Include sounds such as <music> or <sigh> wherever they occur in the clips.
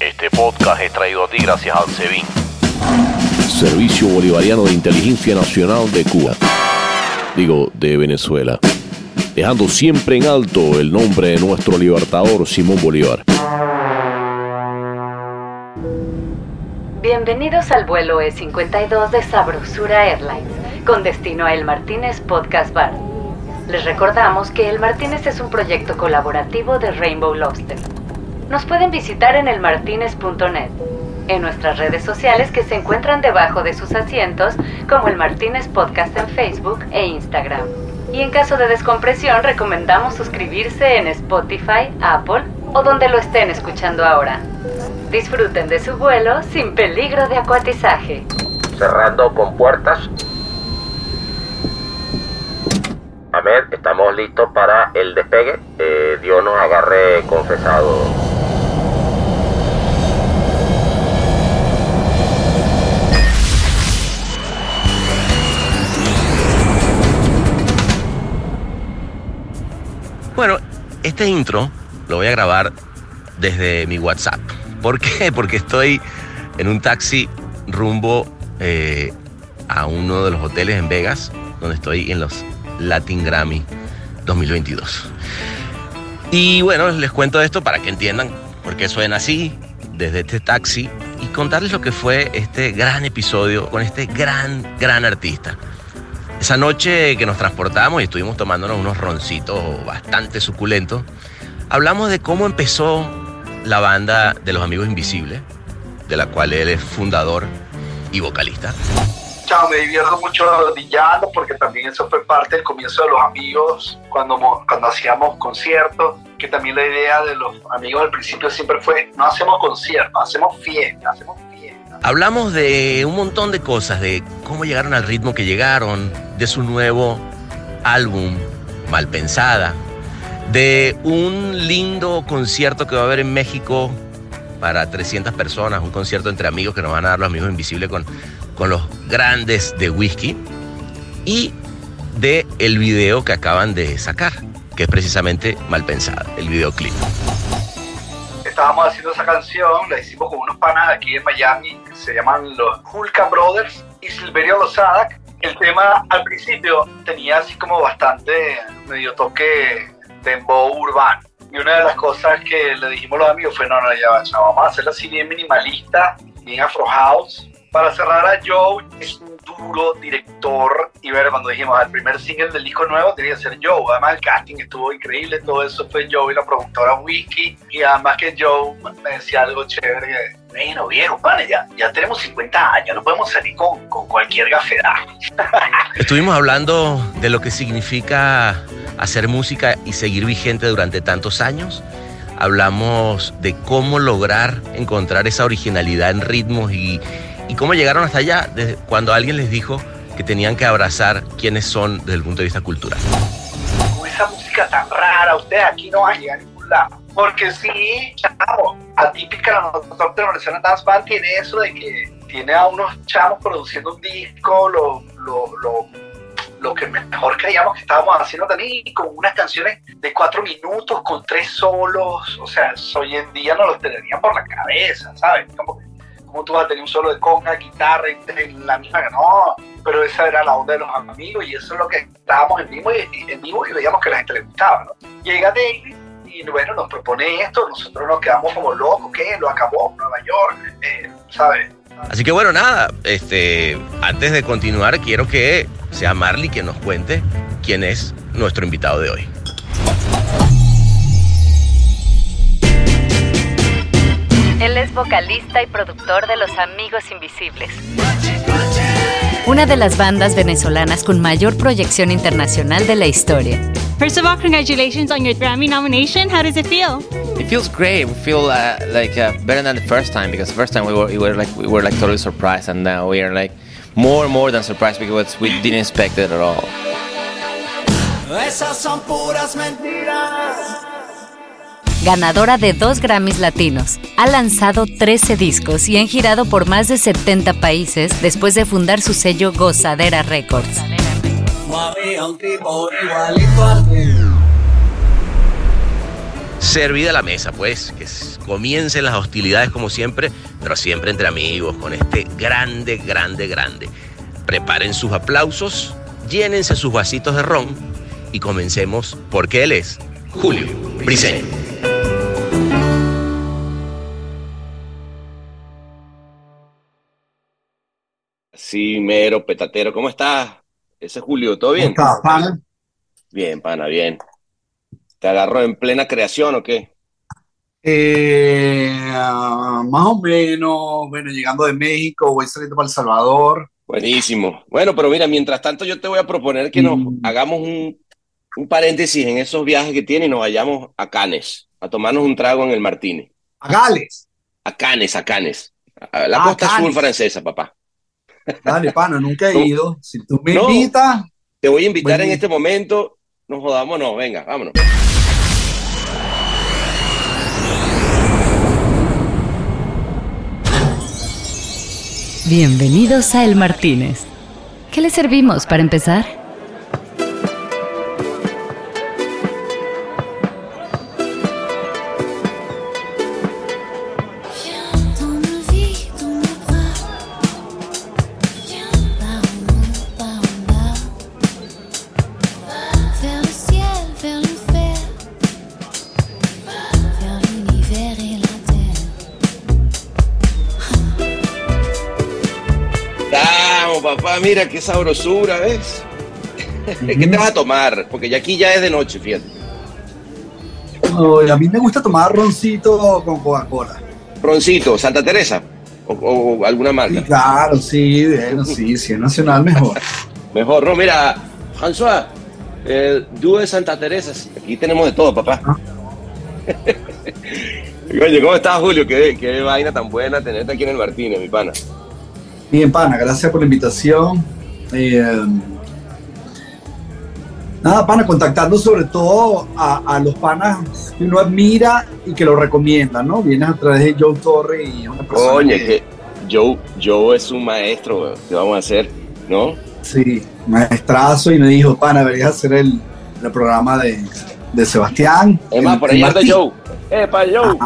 Este podcast es traído a ti gracias al SEBIN. Servicio Bolivariano de Inteligencia Nacional de Cuba. Digo, de Venezuela. Dejando siempre en alto el nombre de nuestro libertador Simón Bolívar. Bienvenidos al vuelo E52 de Sabrosura Airlines, con destino a El Martínez Podcast Bar. Les recordamos que El Martínez es un proyecto colaborativo de Rainbow Lobster. Nos pueden visitar en elmartinez.net, en nuestras redes sociales que se encuentran debajo de sus asientos, como El Martínez Podcast en Facebook e Instagram. Y en caso de descompresión, recomendamos suscribirse en Spotify, Apple o donde lo estén escuchando ahora. Disfruten de su vuelo sin peligro de acuatizaje. Cerrando con puertas. A ver, estamos listos para el despegue. Eh, Dios nos agarre confesado. Este intro lo voy a grabar desde mi WhatsApp. ¿Por qué? <laughs> Porque estoy en un taxi rumbo eh, a uno de los hoteles en Vegas, donde estoy en los Latin Grammy 2022. Y bueno, les cuento esto para que entiendan por qué suena así desde este taxi y contarles lo que fue este gran episodio con este gran, gran artista. Esa noche que nos transportamos y estuvimos tomándonos unos roncitos bastante suculentos, hablamos de cómo empezó la banda de los Amigos Invisibles, de la cual él es fundador y vocalista. Chao, me divierto mucho rodillando porque también eso fue parte del comienzo de los amigos cuando, cuando hacíamos conciertos, que también la idea de los amigos al principio siempre fue, no hacemos conciertos, hacemos fiesta, hacemos fiesta. Hablamos de un montón de cosas, de cómo llegaron al ritmo que llegaron, de su nuevo álbum, Malpensada, de un lindo concierto que va a haber en México para 300 personas, un concierto entre amigos que nos van a dar los amigos invisibles con, con los grandes de whisky y de el video que acaban de sacar, que es precisamente Malpensada, el videoclip. Estábamos haciendo esa canción, la hicimos con unos panas aquí en Miami, se llaman los Hulka Brothers y Silverio Lozada. El tema al principio tenía así como bastante medio toque dembow urbano. Y una de las cosas que le dijimos a los amigos fue, no, no, ya chao, vamos a hacerlo así bien minimalista, bien afro house. Para cerrar a Joe, es duro director. Y ver, cuando dijimos, el primer single del disco nuevo tenía que ser Joe. Además, el casting estuvo increíble, todo eso fue Joe y la productora Wiki. Y además que Joe me decía algo chévere, bueno, viejo, pane, ya, ya tenemos 50 años, no podemos salir con, con cualquier gafedad. <laughs> Estuvimos hablando de lo que significa hacer música y seguir vigente durante tantos años. Hablamos de cómo lograr encontrar esa originalidad en ritmos y, y cómo llegaron hasta allá desde cuando alguien les dijo que tenían que abrazar quiénes son desde el punto de vista cultural. Con esa música tan rara, ustedes aquí no van a llegar a ningún lado. Porque sí, chavo, atípica la Norteamericana Dance Band tiene eso de que tiene a unos chavos produciendo un disco, lo, lo, lo lo que mejor creíamos que estábamos haciendo también, con unas canciones de cuatro minutos, con tres solos, o sea, hoy en día no los tenían por la cabeza, ¿sabes? Como, como tú vas a tener un solo de conga, guitarra, en la misma, no, pero esa era la onda de los amigos y eso es lo que estábamos en vivo y, en vivo y veíamos que a la gente le gustaba, ¿no? Llega David y bueno, nos propone esto, nosotros nos quedamos como locos, ¿qué? Lo acabó Nueva York, eh, ¿sabes? Así que bueno, nada, este, antes de continuar, quiero que sea Marley quien nos cuente quién es nuestro invitado de hoy. Él es vocalista y productor de Los Amigos Invisibles. Una de las bandas venezolanas con mayor proyección internacional de la historia. First of all, congratulations on your Grammy nomination. How does it feel? It feels great. We feel uh, like uh, better than the first time because the first time we were, we were like we were like totally surprised, and now we are like more and more than surprised because we didn't expect it at all. Esas son puras mentiras. Ganadora de dos Grammys latinos, ha lanzado 13 discos y han girado por más de 70 países después de fundar su sello Gozadera Records. servida la mesa, pues, que comiencen las hostilidades como siempre, pero siempre entre amigos, con este grande, grande, grande. Preparen sus aplausos, llénense sus vasitos de ron y comencemos porque él es Julio Briseño. Sí, mero, petatero, ¿cómo estás? Ese es Julio, ¿todo bien? ¿Cómo estás, pana? Bien, pana, bien. ¿Te agarró en plena creación o qué? Eh, ah, más o menos, bueno, llegando de México, voy saliendo para El Salvador. Buenísimo. Bueno, pero mira, mientras tanto yo te voy a proponer que nos Mm. hagamos un, un paréntesis en esos viajes que tiene y nos vayamos a Cannes, a tomarnos un trago en el Martínez. A Gales. A Cannes, a Cannes. A la Ah, costa azul francesa, papá. Dale, pana, nunca he ido. Si tú me No. invitas, Te voy a invitar en este momento. Nos jodamos, no, venga, vámonos. Bienvenidos a El Martínez. ¿Qué le servimos para empezar? Papá, mira qué sabrosura, ¿ves? <laughs> ¿Qué te vas a tomar? Porque ya aquí ya es de noche, fíjate. a mí me gusta tomar roncito con Coca-Cola. Roncito, Santa Teresa o, o alguna Sí, marca. claro, sí, bueno, sí, si es nacional, mejor. <laughs> Mejor, no, mira, François, el dúo de Santa Teresa, aquí tenemos de todo, papá. <laughs> Oye, ¿cómo estás, Julio? Qué, qué vaina tan buena tenerte aquí en el Martínez, mi pana. Bien, pana, gracias por la invitación. Eh, nada, pana, contactando sobre todo a, a los panas que uno admira y que lo recomiendan, ¿no? Vienes a través de Joe Torre y una persona Coño, que- que Joe, Joe es un maestro, weón. ¿qué vamos a hacer? ¿No? Sí, maestrazo y me dijo, pana, deberías hacer el, el programa de, de Sebastián. Es más, por el ahí anda. Joe. ¡Eh, pa' Joe!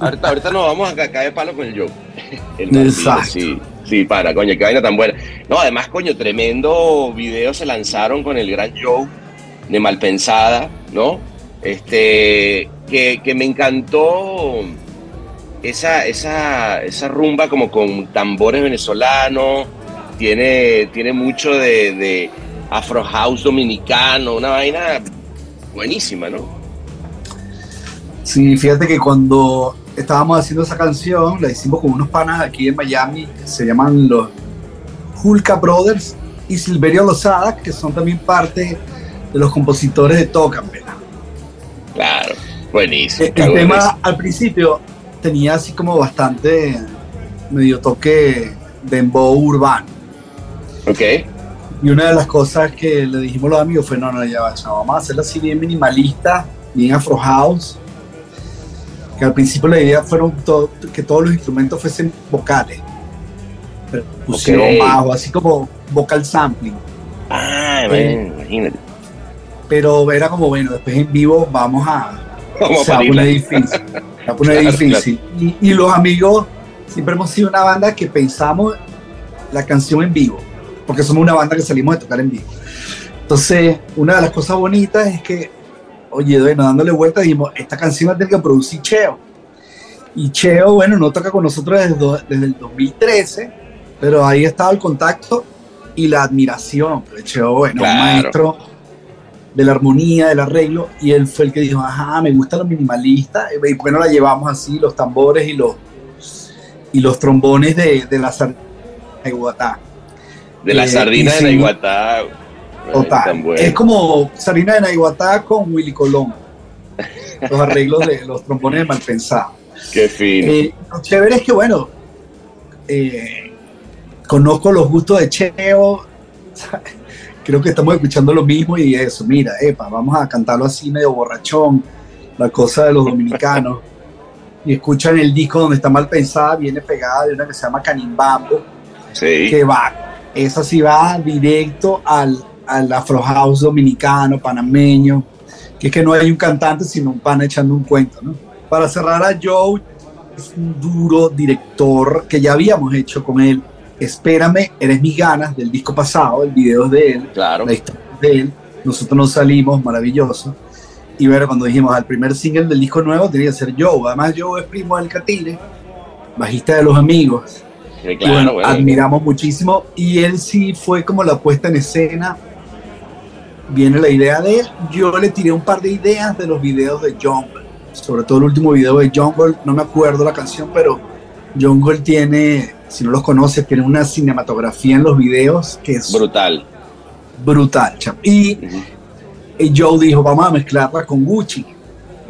Ahorita, ahorita nos vamos a ca- caer palo con el Joe. <laughs> El Exacto. sí, sí, para, coño, qué vaina tan buena. No, además, coño, tremendo video se lanzaron con el gran Joe de Malpensada, ¿no? Este, que, que me encantó esa, esa, esa rumba como con tambores venezolanos, tiene, tiene mucho de, de Afro House dominicano, una vaina buenísima, ¿no? Sí, fíjate que cuando estábamos haciendo esa canción, la hicimos con unos panas aquí en Miami, que se llaman los Hulka Brothers y Silverio Lozada, que son también parte de los compositores de Tócamela. Claro, buenísimo. El, el tema al principio tenía así como bastante medio toque de dembow urbano. Ok. Y una de las cosas que le dijimos a los amigos fue, no, no, ya va, vamos a hacerlo así bien minimalista, bien afro house. Que al principio la idea fueron que todos los instrumentos fuesen vocales. Percusión, Ok. bajo, así como vocal sampling. Ah, Eh, imagínate. Pero era como, bueno, después en vivo vamos a... <laughs> Vamos se va a poner difícil. Se va a poner Claro, difícil. Y, y los amigos siempre hemos sido una banda que pensamos la canción en vivo, porque somos una banda que salimos de tocar en vivo. Entonces, una de las cosas bonitas es que, oye, bueno, dándole vuelta, dijimos, esta canción la tiene que producir Cheo. Y Cheo, bueno, no toca con nosotros desde, desde el 2013, pero ahí estaba el contacto y la admiración. Porque Cheo, bueno, Claro. un maestro de la armonía, del arreglo, y él fue el que dijo, ajá, me gusta lo minimalista, y bueno, la llevamos así, los tambores y los, y los trombones de, de la sardina de Guatá. De las Eh, sardinas y de. Naiguatá. Total. bueno. Es como Sarina de Naiguatá con Willy Colón. Los arreglos de los trombones de Malpensado. Qué fino. Eh, lo chévere es que, bueno, eh, conozco los gustos de Cheo. <laughs> Creo que estamos escuchando lo mismo y eso, mira, epa, vamos a cantarlo así medio borrachón, la cosa de los dominicanos. <laughs> Y escuchan el disco donde está mal pensada, viene pegada de una que se llama Canimbambo, sí. que va, esa sí va directo al, al Afro House dominicano, panameño. que es que no hay un cantante, sino un pan echando un cuento, ¿no? Para cerrar a Joe, es un duro director que ya habíamos hecho con él. Espérame, eres mis ganas del disco pasado, el video es de él, Claro. la historia es de él. Nosotros nos salimos, maravilloso. Y bueno, cuando dijimos al primer single del disco nuevo, tenía que ser Joe. Además, Joe es primo del Catire, bajista de los amigos. Sí, Y claro, bueno, bueno. admiramos muchísimo. Y él sí fue como la puesta en escena. Viene la idea de él. Yo le tiré un par de ideas de los videos de Jungle. Sobre todo el último video de Jungle. No me acuerdo la canción, pero Jungle tiene, si no los conoces, tiene una cinematografía en los videos que es Brutal. brutal. chamo. Y, y Joe dijo, vamos a mezclarla con Gucci.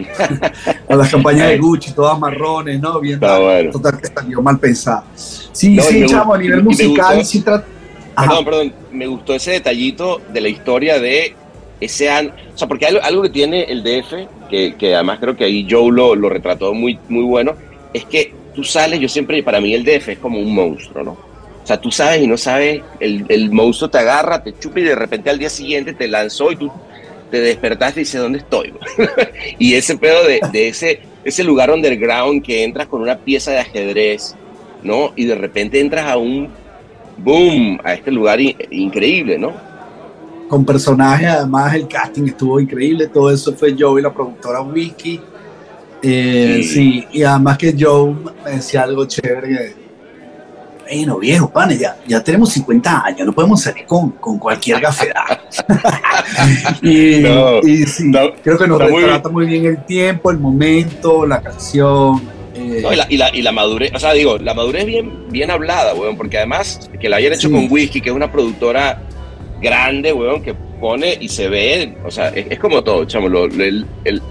<laughs> con las campañas de Gucci, todas marrones, ¿no? Bien, bueno. total que salió mal pensado. Sí, No, sí, chamo, a nivel musical sí trata... Ajá. Perdón, perdón, me gustó ese detallito de la historia de ese año. O sea, porque algo, algo que tiene el DF, que, que además creo que ahí Joe lo, lo retrató muy, muy bueno, es que tú sales, yo siempre, para mí el DF es como un monstruo, ¿no? O sea, tú sabes y no sabes, el, el monstruo te agarra, te chupa y de repente al día siguiente te lanzó y tú te despertaste y dices, ¿dónde estoy? <laughs> y ese pedo de, de ese, ese lugar underground que entras con una pieza de ajedrez, ¿no? Y de repente entras a un boom, a este lugar in- increíble, ¿no? Con personajes, además el casting estuvo increíble, todo eso fue Joe y la productora Wiki. Eh, Sí. sí. y además que Joe me decía algo chévere. Bueno, viejo, pane, ya, ya tenemos 50 años, no podemos salir con, con cualquier gafedad. <laughs> <laughs> y, No, y sí, creo que nos está muy retrata muy bien el tiempo, el momento, la canción. Eh, No, y, la, y, la, y la madurez, o sea, digo, la madurez bien, bien hablada, weón, porque además que la hayan hecho Sí. con Whisky, que es una productora grande, weón, que pone y se ve, o sea, es, es como todo, chamo, lo, lo- el, el,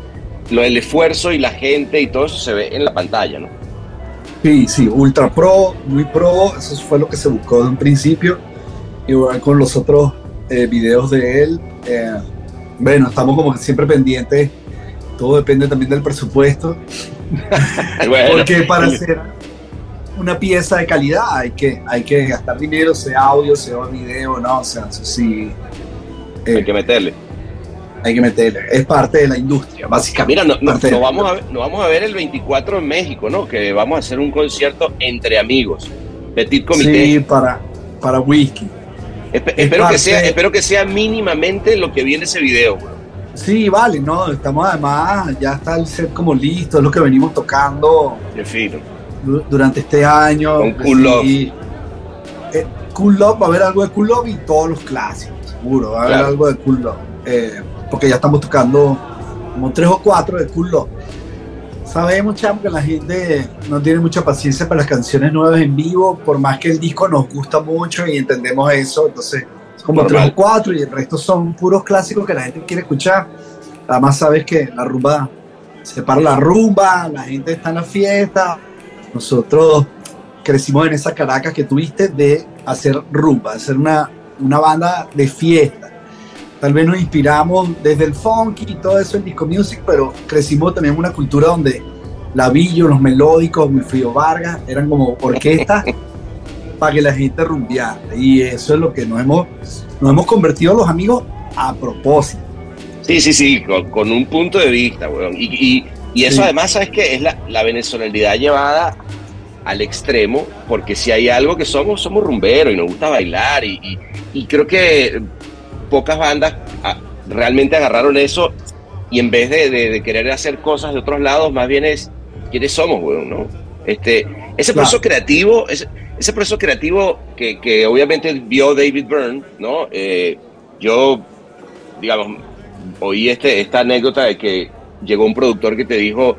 lo del esfuerzo y la gente y todo eso se ve en la pantalla, ¿no? Sí, sí, ultra pro, muy pro, eso fue lo que se buscó de un principio. Igual con los otros eh, videos de él. eh, bueno, estamos como que siempre pendientes, todo depende también del presupuesto, <laughs> Bueno, porque para hacer una pieza de calidad hay que, hay que gastar dinero, sea audio, sea video, no, o sea, eso sí, eh, hay que meterle. hay que meterle, es parte de la industria, básicamente. Mira, no, vamos a ver, nos vamos a ver el 24 en México, ¿no? Que vamos a hacer un concierto entre amigos. Petit comité. Sí, para, para whisky. Espe- es espero, que sea, espero que sea mínimamente lo que viene ese video, weón. Sí, vale, no, estamos además, ya está el set como listo, es lo que venimos tocando du- durante este año. Con Cool Love. Eh, cool Love, va a haber algo de Cool Love y todos los clásicos, seguro, va a haber Claro. algo de Cool Love. Eh, porque ya estamos tocando como tres o cuatro de Cool Love. Sabemos, chamo, que la gente no tiene mucha paciencia para las canciones nuevas en vivo, por más que el disco nos gusta mucho y entendemos eso, entonces como Normal. tres o cuatro y el resto son puros clásicos que la gente quiere escuchar. Además sabes que la rumba, se para la rumba, la gente está en la fiesta. Nosotros crecimos en esa Caracas que tuviste de hacer rumba, de hacer una, una banda de fiesta. Tal vez nos inspiramos desde el funky y todo eso en disco music, pero crecimos también en una cultura donde la Villo, los melódicos, Wilfrido Vargas, eran como orquestas <laughs> para que la gente rumbeara. Y eso es lo que nos hemos, nos hemos convertido los amigos a propósito. Sí, sí, sí, con, con un punto de vista, weón. Y, y, y eso Sí. además, ¿sabes qué? Es la, la venezolanidad llevada al extremo, porque si hay algo que somos, somos rumberos y nos gusta bailar. Y, y- y creo que pocas bandas ah, realmente agarraron eso y en vez de, de- de querer hacer cosas de otros lados, más bien es quiénes somos, weón, ¿no? Este, ese Claro. proceso creativo, ese, ese proceso creativo que, que obviamente vio David Byrne, ¿no? Eh, yo, digamos, oí este, esta anécdota de que llegó un productor que te dijo,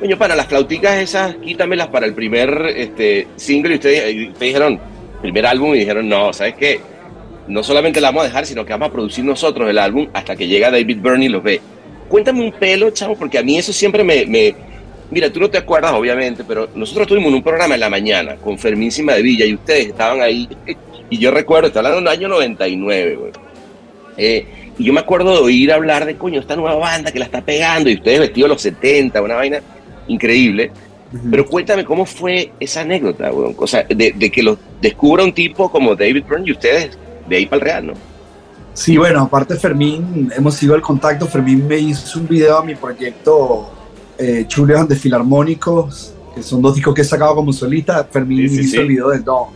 coño, para las flauticas esas, quítamelas para el primer este, single, y ustedes, y ustedes dijeron, primer álbum, y dijeron, no, ¿sabes qué? No solamente la vamos a dejar, sino que vamos a producir nosotros el álbum hasta que llega David Byrne y los ve. Cuéntame un pelo, chavo, porque a mí eso siempre me... me- Mira, tú no te acuerdas, obviamente, pero nosotros tuvimos un programa en la mañana con Fermín Cima de Villa y ustedes estaban ahí. <laughs> Y yo recuerdo, estoy hablando del año 99, güey. Eh, y yo me acuerdo de oír hablar de, coño, esta nueva banda que la está pegando y ustedes vestidos los 70, una vaina increíble. Pero cuéntame cómo fue esa anécdota, weón. O sea, de, de que lo descubra un tipo como David Byrne y ustedes de ahí para el Real, ¿no? Sí, bueno, aparte Fermín, hemos sido el contacto. Fermín me hizo un video a mi proyecto eh, Chuleos de Filarmónicos, que son dos discos que he sacado como solista. Fermín Sí, sí, hizo sí. el video de Don't.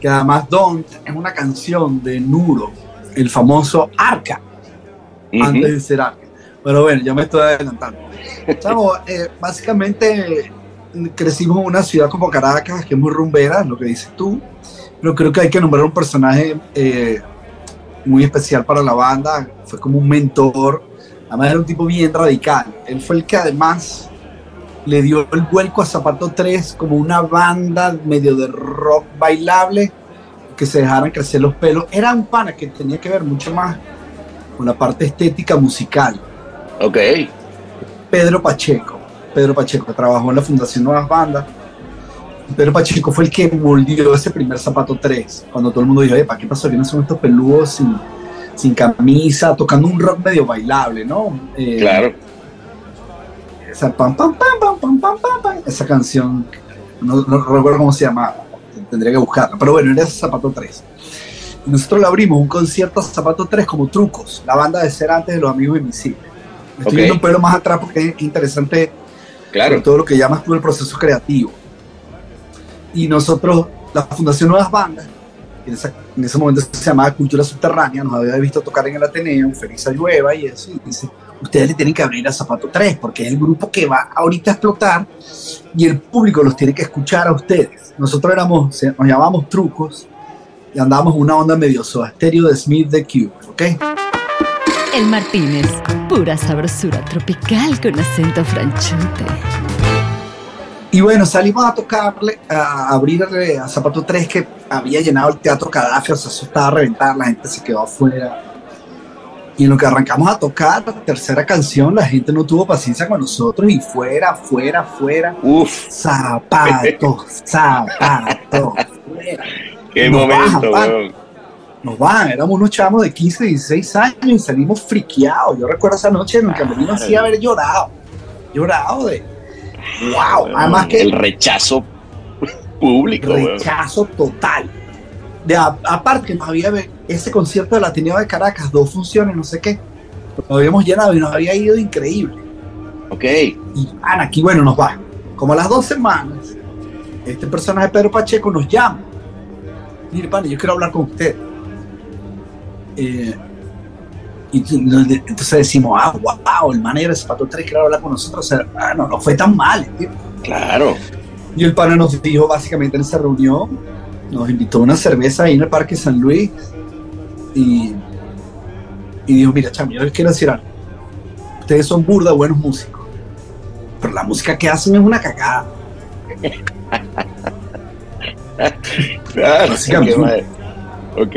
Que además Don't es una canción de Nuro, el famoso Arca, Ujú. antes de ser Arca. Pero bueno, yo me estoy adelantando. Chavo, eh, básicamente crecimos en una ciudad como Caracas, que es muy rumbera, lo que dices tú. Pero creo que hay que nombrar un personaje eh, muy especial para la banda. Fue como un mentor. Además era un tipo bien radical. Él fue el que además le dio el vuelco a Zapato 3 como una banda medio de rock bailable que se dejaran crecer los pelos. Era un pana que tenía que ver mucho más con la parte estética musical. Ok. Pedro Pacheco. Pedro Pacheco trabajó en la Fundación Nuevas Bandas. Pedro Pacheco fue el que moldeó ese primer zapato 3. Cuando todo el mundo dijo, ¿para qué pasó? ¿Quiénes son estos peludos sin, sin camisa, tocando un rock medio bailable, ¿no? Eh, Claro. Esa, pam, pam, pam, pam, pam, pam, pam, pam, esa canción, no, no recuerdo cómo se llamaba, tendría que buscarla, pero bueno, era Zapato 3. Y nosotros le abrimos un concierto a Zapato 3 como trucos, la banda de ser antes de los amigos invisibles. Estoy Ok. yendo un pelo más atrás porque es interesante Claro. todo lo que llamas tú el proceso creativo. Y nosotros, la Fundación Nuevas Bandas, en, esa- ese momento se llamaba Cultura Subterránea, nos había visto tocar en el Ateneo, en Feliz Llueva y eso, y dice, ustedes le tienen que abrir a Zapato 3, porque es el grupo que va ahorita a explotar y el público los tiene que escuchar a ustedes. Nosotros éramos, nos llamábamos Trucos y andábamos una onda medio estéreo de Smith the Cube, ¿ok? El Martínez, pura sabrosura tropical con acento franchute. Y bueno, salimos a tocarle, a abrirle a Zapato 3 que había llenado el teatro Cadáver, o sea, eso estaba a reventar, la gente se quedó afuera. Y en lo que arrancamos a tocar, la tercera canción, la gente no tuvo paciencia con nosotros y fuera, fuera, fuera. Uf, zapatos, <laughs> fuera. qué Nos momento, bajan. Nos van, éramos unos chamos de 15, 16 años y salimos friqueados. Yo recuerdo esa noche en el camerino así haber llorado. Llorado de. ¡Wow! Además que. El rechazo público, rechazo total. De, a- aparte que nos había ese concierto del Ateneo de Caracas, dos funciones, no sé qué, lo habíamos llenado y nos había ido increíble. Ok. Y Ana, aquí bueno, nos va. Como a las dos semanas, este personaje Pedro Pacheco nos llama. Mire, pana, yo quiero hablar con usted. Eh, y entonces decimos, ah, wow, el manager de Zapato 3 quiere hablar con nosotros. O sea, ah, no, no fue tan mal. ¿entiendes? Claro. Y el pana nos dijo básicamente en esa reunión, nos invitó a una cerveza ahí en el Parque San Luis y, y dijo, mira, chamo, yo les quiero decir algo. Ustedes son burda buenos músicos, pero la música que hacen es una cagada. <laughs> Claro. Básicamente. Ok.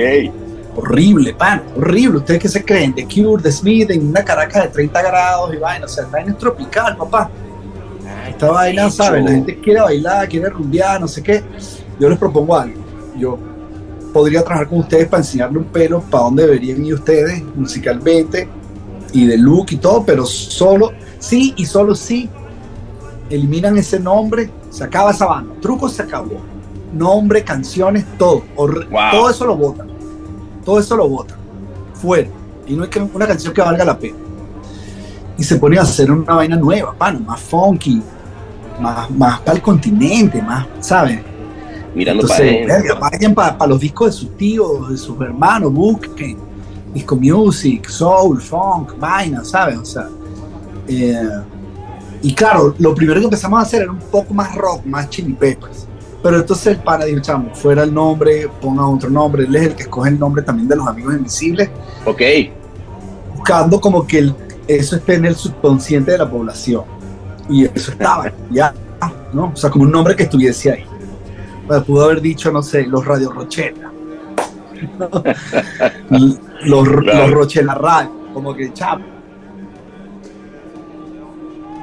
Horrible, pan, horrible. ¿Ustedes qué se creen? De Cure, de Smith, en una Caracas de 30 grados y vaina. O sea, vaina es tropical, papá. Esta vaina, ¿sabes? La gente quiere bailar, quiere rumbear, no sé qué. Yo les propongo algo. Yo podría trabajar con ustedes para enseñarle un pelo para dónde deberían ir ustedes musicalmente y de look y todo, pero solo, sí y solo sí, eliminan ese nombre, se acaba esa banda. Truco se acabó. Nombre, canciones, todo. Wow. Todo eso lo votan. Todo eso lo votan. Fuera. Y no hay que una canción que valga la pena. Y se pone a hacer una vaina nueva, pana, más funky, más, más para el continente, más, ¿sabes? Mirando para Entonces, adentro. verga, vayan para los discos de sus tíos, de sus hermanos, busquen disco music, soul, funk, vaina, ¿sabes? O sea, eh, y claro, lo primero que empezamos a hacer era un poco más rock, más chili peppers. Pero entonces el pana dijo, chamo, fuera el nombre, ponga otro nombre. Él es el que escoge el nombre también de los amigos invisibles, Ok. buscando como que el- eso esté en el subconsciente de la población. Y eso estaba, ya, ¿no? O sea, como un nombre que estuviese ahí. Bueno, pudo haber dicho, no sé, los Radio Rochela. <laughs> los, Claro. los Rochela Radio, como que chamo.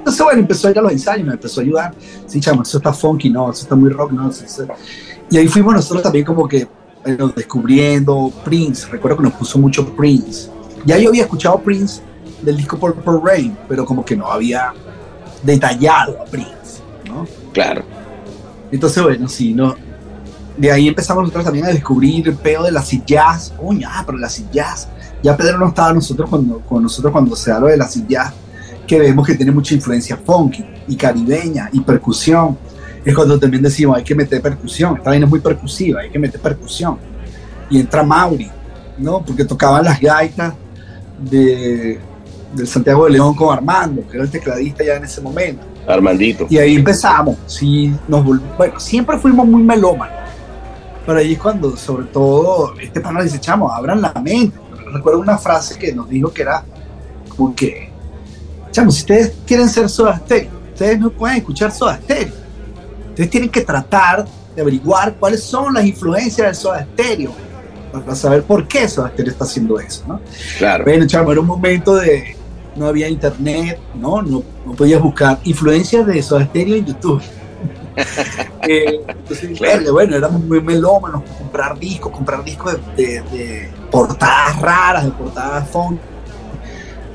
Entonces, bueno, empezó a ir a los ensayos, me empezó a ayudar. Sí, chamo, eso está funky, no, eso está muy rock, no. eso- eso- Y ahí fuimos nosotros también como que bueno, descubriendo Prince. Recuerdo que nos puso mucho Prince. Ya yo había escuchado Prince del disco Purple Rain, pero como que no había detallado a Prince, ¿no? Claro. Entonces, bueno, sí, no. De ahí empezamos nosotros también a descubrir el peo de la jazz. Coño, ah, pero la jazz Ya Pedro no estaba nosotros cuando, con nosotros cuando se lo de la silla, que vemos que tiene mucha influencia funky y caribeña y percusión. Es cuando también decimos, hay que meter percusión. Esta vaina es muy percusiva, hay que meter percusión. Y entra Mauri, ¿no? Porque tocaban las gaitas de, del Santiago de León con Armando, que era el tecladista ya en ese momento. Armandito. Y ahí empezamos. Sí, nos bueno, siempre fuimos muy melómanos. Pero ahí es cuando, sobre todo, este pana dice, chamo, abran la mente. Recuerdo una frase que nos dijo que era como que, chamo, si ustedes quieren ser Soda Stereo, ustedes no pueden escuchar Soda Stereo. Ustedes tienen que tratar de averiguar cuáles son las influencias del Soda Stereo para saber por qué Soda Stereo está haciendo eso, ¿no? Claro. Bueno, chamo, era un momento de no había internet, ¿no? No, no podías buscar influencias de Soda Stereo en YouTube. <laughs> Eh, entonces, verga, bueno, éramos muy melómanos, comprar discos, comprar discos de, de- de portadas raras, de portadas funk.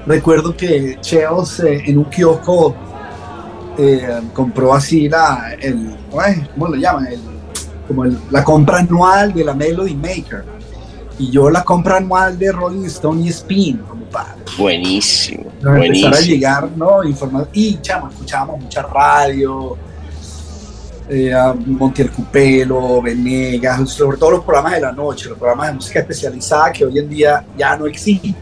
Recuerdo que Cheos eh, en un kiosco eh, compró así la, el, ¿cómo lo llaman? El- como el- la compra anual de la Melody Maker. Y yo la compra anual de Rolling Stone y Spin, como para Buenísimo. empezar a Buenísimo. llegar, ¿no? Informar. Y, chamo, escuchábamos mucha radio, eh, Montiel Cupelo, Venegas, sobre todo los programas de la noche, los programas de música especializada que hoy en día ya no existen.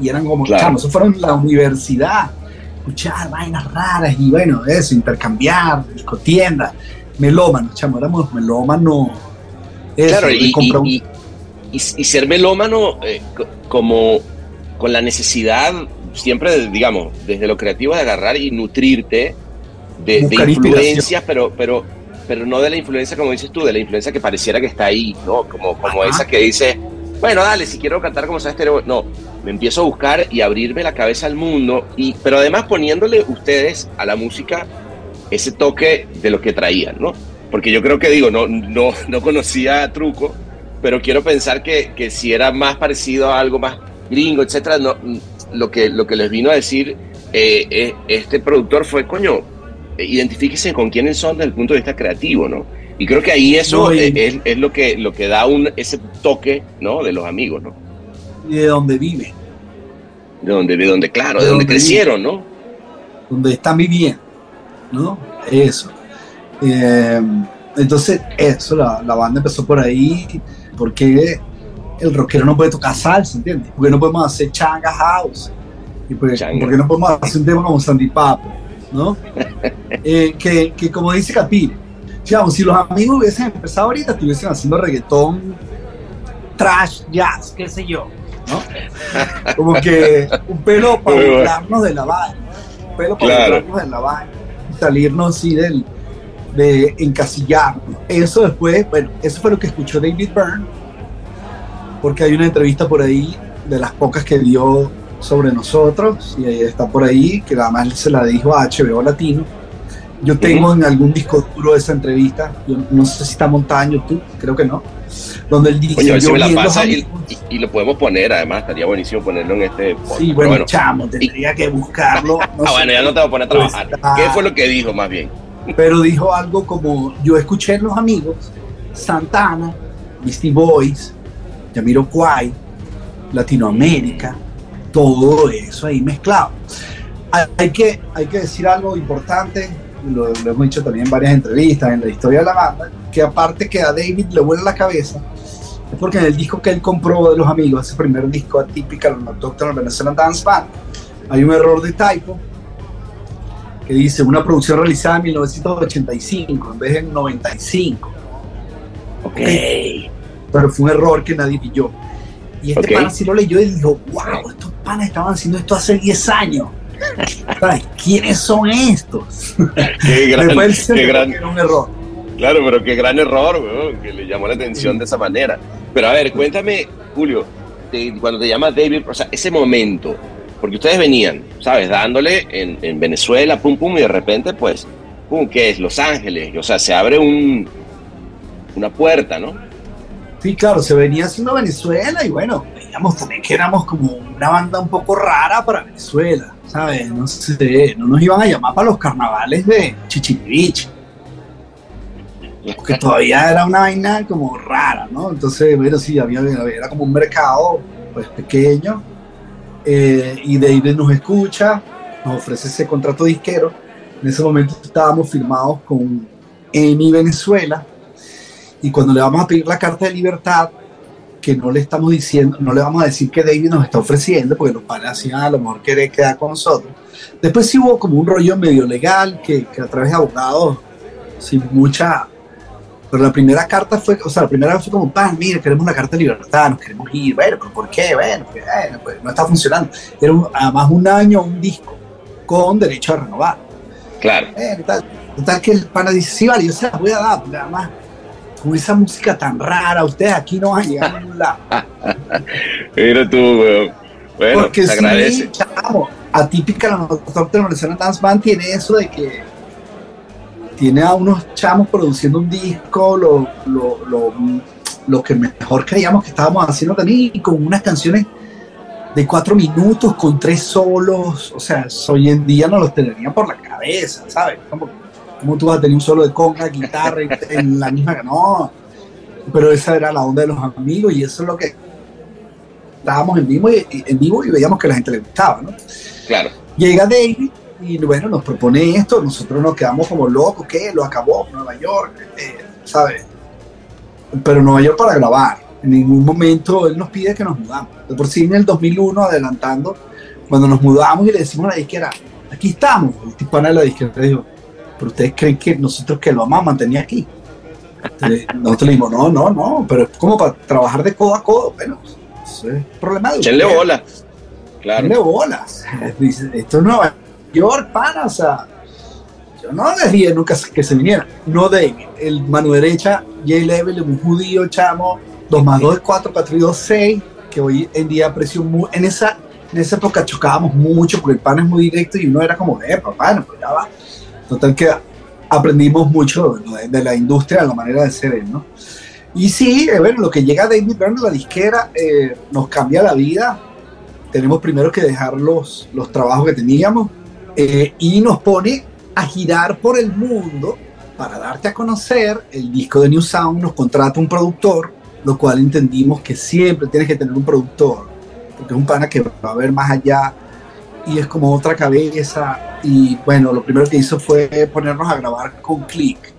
Y eran como, Claro. chamo, eso fueron la universidad, escuchar vainas raras y bueno, eso, intercambiar, discotiendas, melómanos, chamo, éramos melómanos. Eso, Claro, y y, un- y- y- ser melómano eh, co- como con la necesidad, siempre, digamos, desde lo creativo de agarrar y nutrirte de, de influencias, pero, pero, pero no de la influencia, como dices tú, de la influencia que pareciera que está ahí, ¿no? Como, como Ajá. esa que dice, bueno, dale, si quiero cantar como sea estéreo, no, me empiezo a buscar y abrirme la cabeza al mundo, y, pero además poniéndole ustedes a la música ese toque de lo que traían, ¿no? Porque yo creo que digo, no, no, no conocía Truco, pero quiero pensar que, que si era más parecido a algo más gringo, etcétera, no, lo, que, lo que les vino a decir eh, eh, este productor fue, coño, identifíquense con quiénes son desde el punto de vista creativo, ¿no? Y creo que ahí eso No, y- es, es lo que lo que da un, ese toque, ¿no? De los amigos, ¿no? Y de donde vive, De donde, de donde claro, de, De donde donde crecieron, ¿no? donde están viviendo, ¿no? Eso. Eh, entonces, eso, la, la banda empezó por ahí, porque el rockero no puede tocar salsa, ¿entiendes? Porque no podemos hacer changa house, y pues, Changa. porque no podemos hacer un tema como Sandy Papo, ¿no? <laughs> Eh, que, que como dice Capire, digamos, si los amigos hubiesen empezado ahorita, estuviesen haciendo reggaetón, trash, jazz, qué sé yo, ¿no? <laughs> Como que un pelo para burlarnos de la vaina, un pelo para Claro. burlarnos de la vaina, salirnos así del, de encasillarnos. Eso después, bueno, eso fue lo que escuchó David Byrne, porque hay una entrevista por ahí de las pocas que dio sobre nosotros, y ahí está por ahí, que además se la dijo a HBO Latino. Yo tengo en algún disco duro esa entrevista, yo no sé si está montada en YouTube, creo que no, donde él dice, Coño, ver si yo me la pasa y, y- y lo podemos poner, además, estaría buenísimo ponerlo en este podcast. Sí, pero bueno, chamo, tendría que buscarlo. <laughs> no ah, bueno, ya no te voy a poner a trabajar. ¿Qué fue lo que dijo más bien? <laughs> Pero dijo algo como, yo escuché en Los Amigos, Santana, Misty Boys, Jamiroquai, Latinoamérica, todo eso ahí mezclado. Hay- Hay que, hay que decir algo importante, lo, lo hemos dicho también en varias entrevistas, en la historia de la banda, que aparte que a David le vuela la cabeza, es porque en el disco que él compró de Los Amigos, ese primer disco atípico, el Doctor Venezuelan Dance Band, hay un error de typo que dice una producción realizada en 1985 en vez de en 95. Ok. Pero fue un error que nadie pilló. Y este Ok. pana sí lo leyó y dijo, wow, estos panas estaban haciendo esto hace 10 años. <laughs> ¿Quiénes son estos? Qué <laughs> gran, Después él se qué gran- que era un error. Claro, pero qué gran error, que le llamó la atención de esa manera. Pero a ver, cuéntame, Julio, cuando te llama David, o sea, ese momento, porque ustedes venían, ¿sabes? Dándole en, en Venezuela, pum, pum, y de repente, pues, pum, ¿qué es? Los Ángeles, o sea, se abre un, una puerta, ¿no? Sí, claro, se venía haciendo Venezuela y bueno, veíamos también que éramos como una banda un poco rara para Venezuela, ¿sabes? No sé, no nos iban a llamar para los carnavales de Chichiriviche. Porque todavía era una vaina como rara, ¿no? Entonces, bueno, sí, había, era como un mercado pues pequeño, eh, y David nos escucha, nos ofrece ese contrato disquero. En ese momento estábamos firmados con EMI Venezuela, y cuando le vamos a pedir la carta de libertad, que no le estamos diciendo, no le vamos a decir que David nos está ofreciendo, porque los padres hacían a lo mejor querer quedar con nosotros. Después sí hubo como un rollo medio legal, que, que a través de abogados, sin mucha... Pero la primera carta fue, o sea, la primera fue como, pan, mira, queremos una carta de libertad, nos queremos ir, bueno, pero ¿por qué? Bueno, pues, bueno, pues, no está funcionando. Era un- además un año, un disco, con derecho a renovar. Claro. Eh, tal, tal que el pana dice, sí, vale, yo se las voy a dar, porque además, con esa música tan rara, ustedes aquí no van a llegar a ningún lado. <laughs> Mira tú, weón. Bueno, Porque se agradece. sí, chamo, atípica la Doctor Nacional Dance Band tiene eso de que tiene a unos chamos produciendo un disco, lo, lo, lo, lo que mejor creíamos que estábamos haciendo también, y con unas canciones de cuatro minutos, con tres solos, o sea, hoy en día no los tendrían por la cabeza, ¿sabes? Como, como tú vas a tener un solo de conga, guitarra, en- la misma, no, pero esa era la onda de los amigos y eso es lo que estábamos en vivo y, y- en vivo y veíamos que a la gente le gustaba, ¿no? Claro. Llega David y bueno, nos propone esto, nosotros nos quedamos como locos, ¿qué? Lo acabó, Nueva York, eh, ¿sabes? Pero Nueva York para grabar. En ningún momento él nos pide que nos mudamos. De por sí en el 2001, adelantando, cuando nos mudamos y le decimos a la disquera, aquí estamos, el tipo de la disquera dijo, pero ustedes creen que nosotros que lo vamos a mantener aquí. Entonces, <laughs> nosotros le dijimos, no, no, no, pero es como para trabajar de codo a codo. Bueno, eso es problema de Échenle ustedes. bola. Claro. Échenle bolas. <laughs> Dice, Esto es Nueva York, pana, o sea, yo no dije nunca que se viniera. No David, el mano derecha, Jay Level, un judío, chamo, 2 más 2 es 4, 4 y 2 6, que hoy en día aprecio muy, en esa, en esa época chocábamos mucho porque el pan es muy directo y uno era como, eh, papá, no, pues ya va. Total que aprendimos mucho de, de la industria, de la manera de ser él, ¿no? Y sí, eh, bueno, lo que llega David Byrne a la disquera eh, nos cambia la vida. Tenemos primero que dejar los, los trabajos que teníamos eh, y nos pone a girar por el mundo para darte a conocer el disco de New Sound. Nos contrata un productor, lo cual entendimos que siempre tienes que tener un productor, porque es un pana que va a ver más allá y es como otra cabeza. Y bueno, lo primero que hizo fue ponernos a grabar con Click.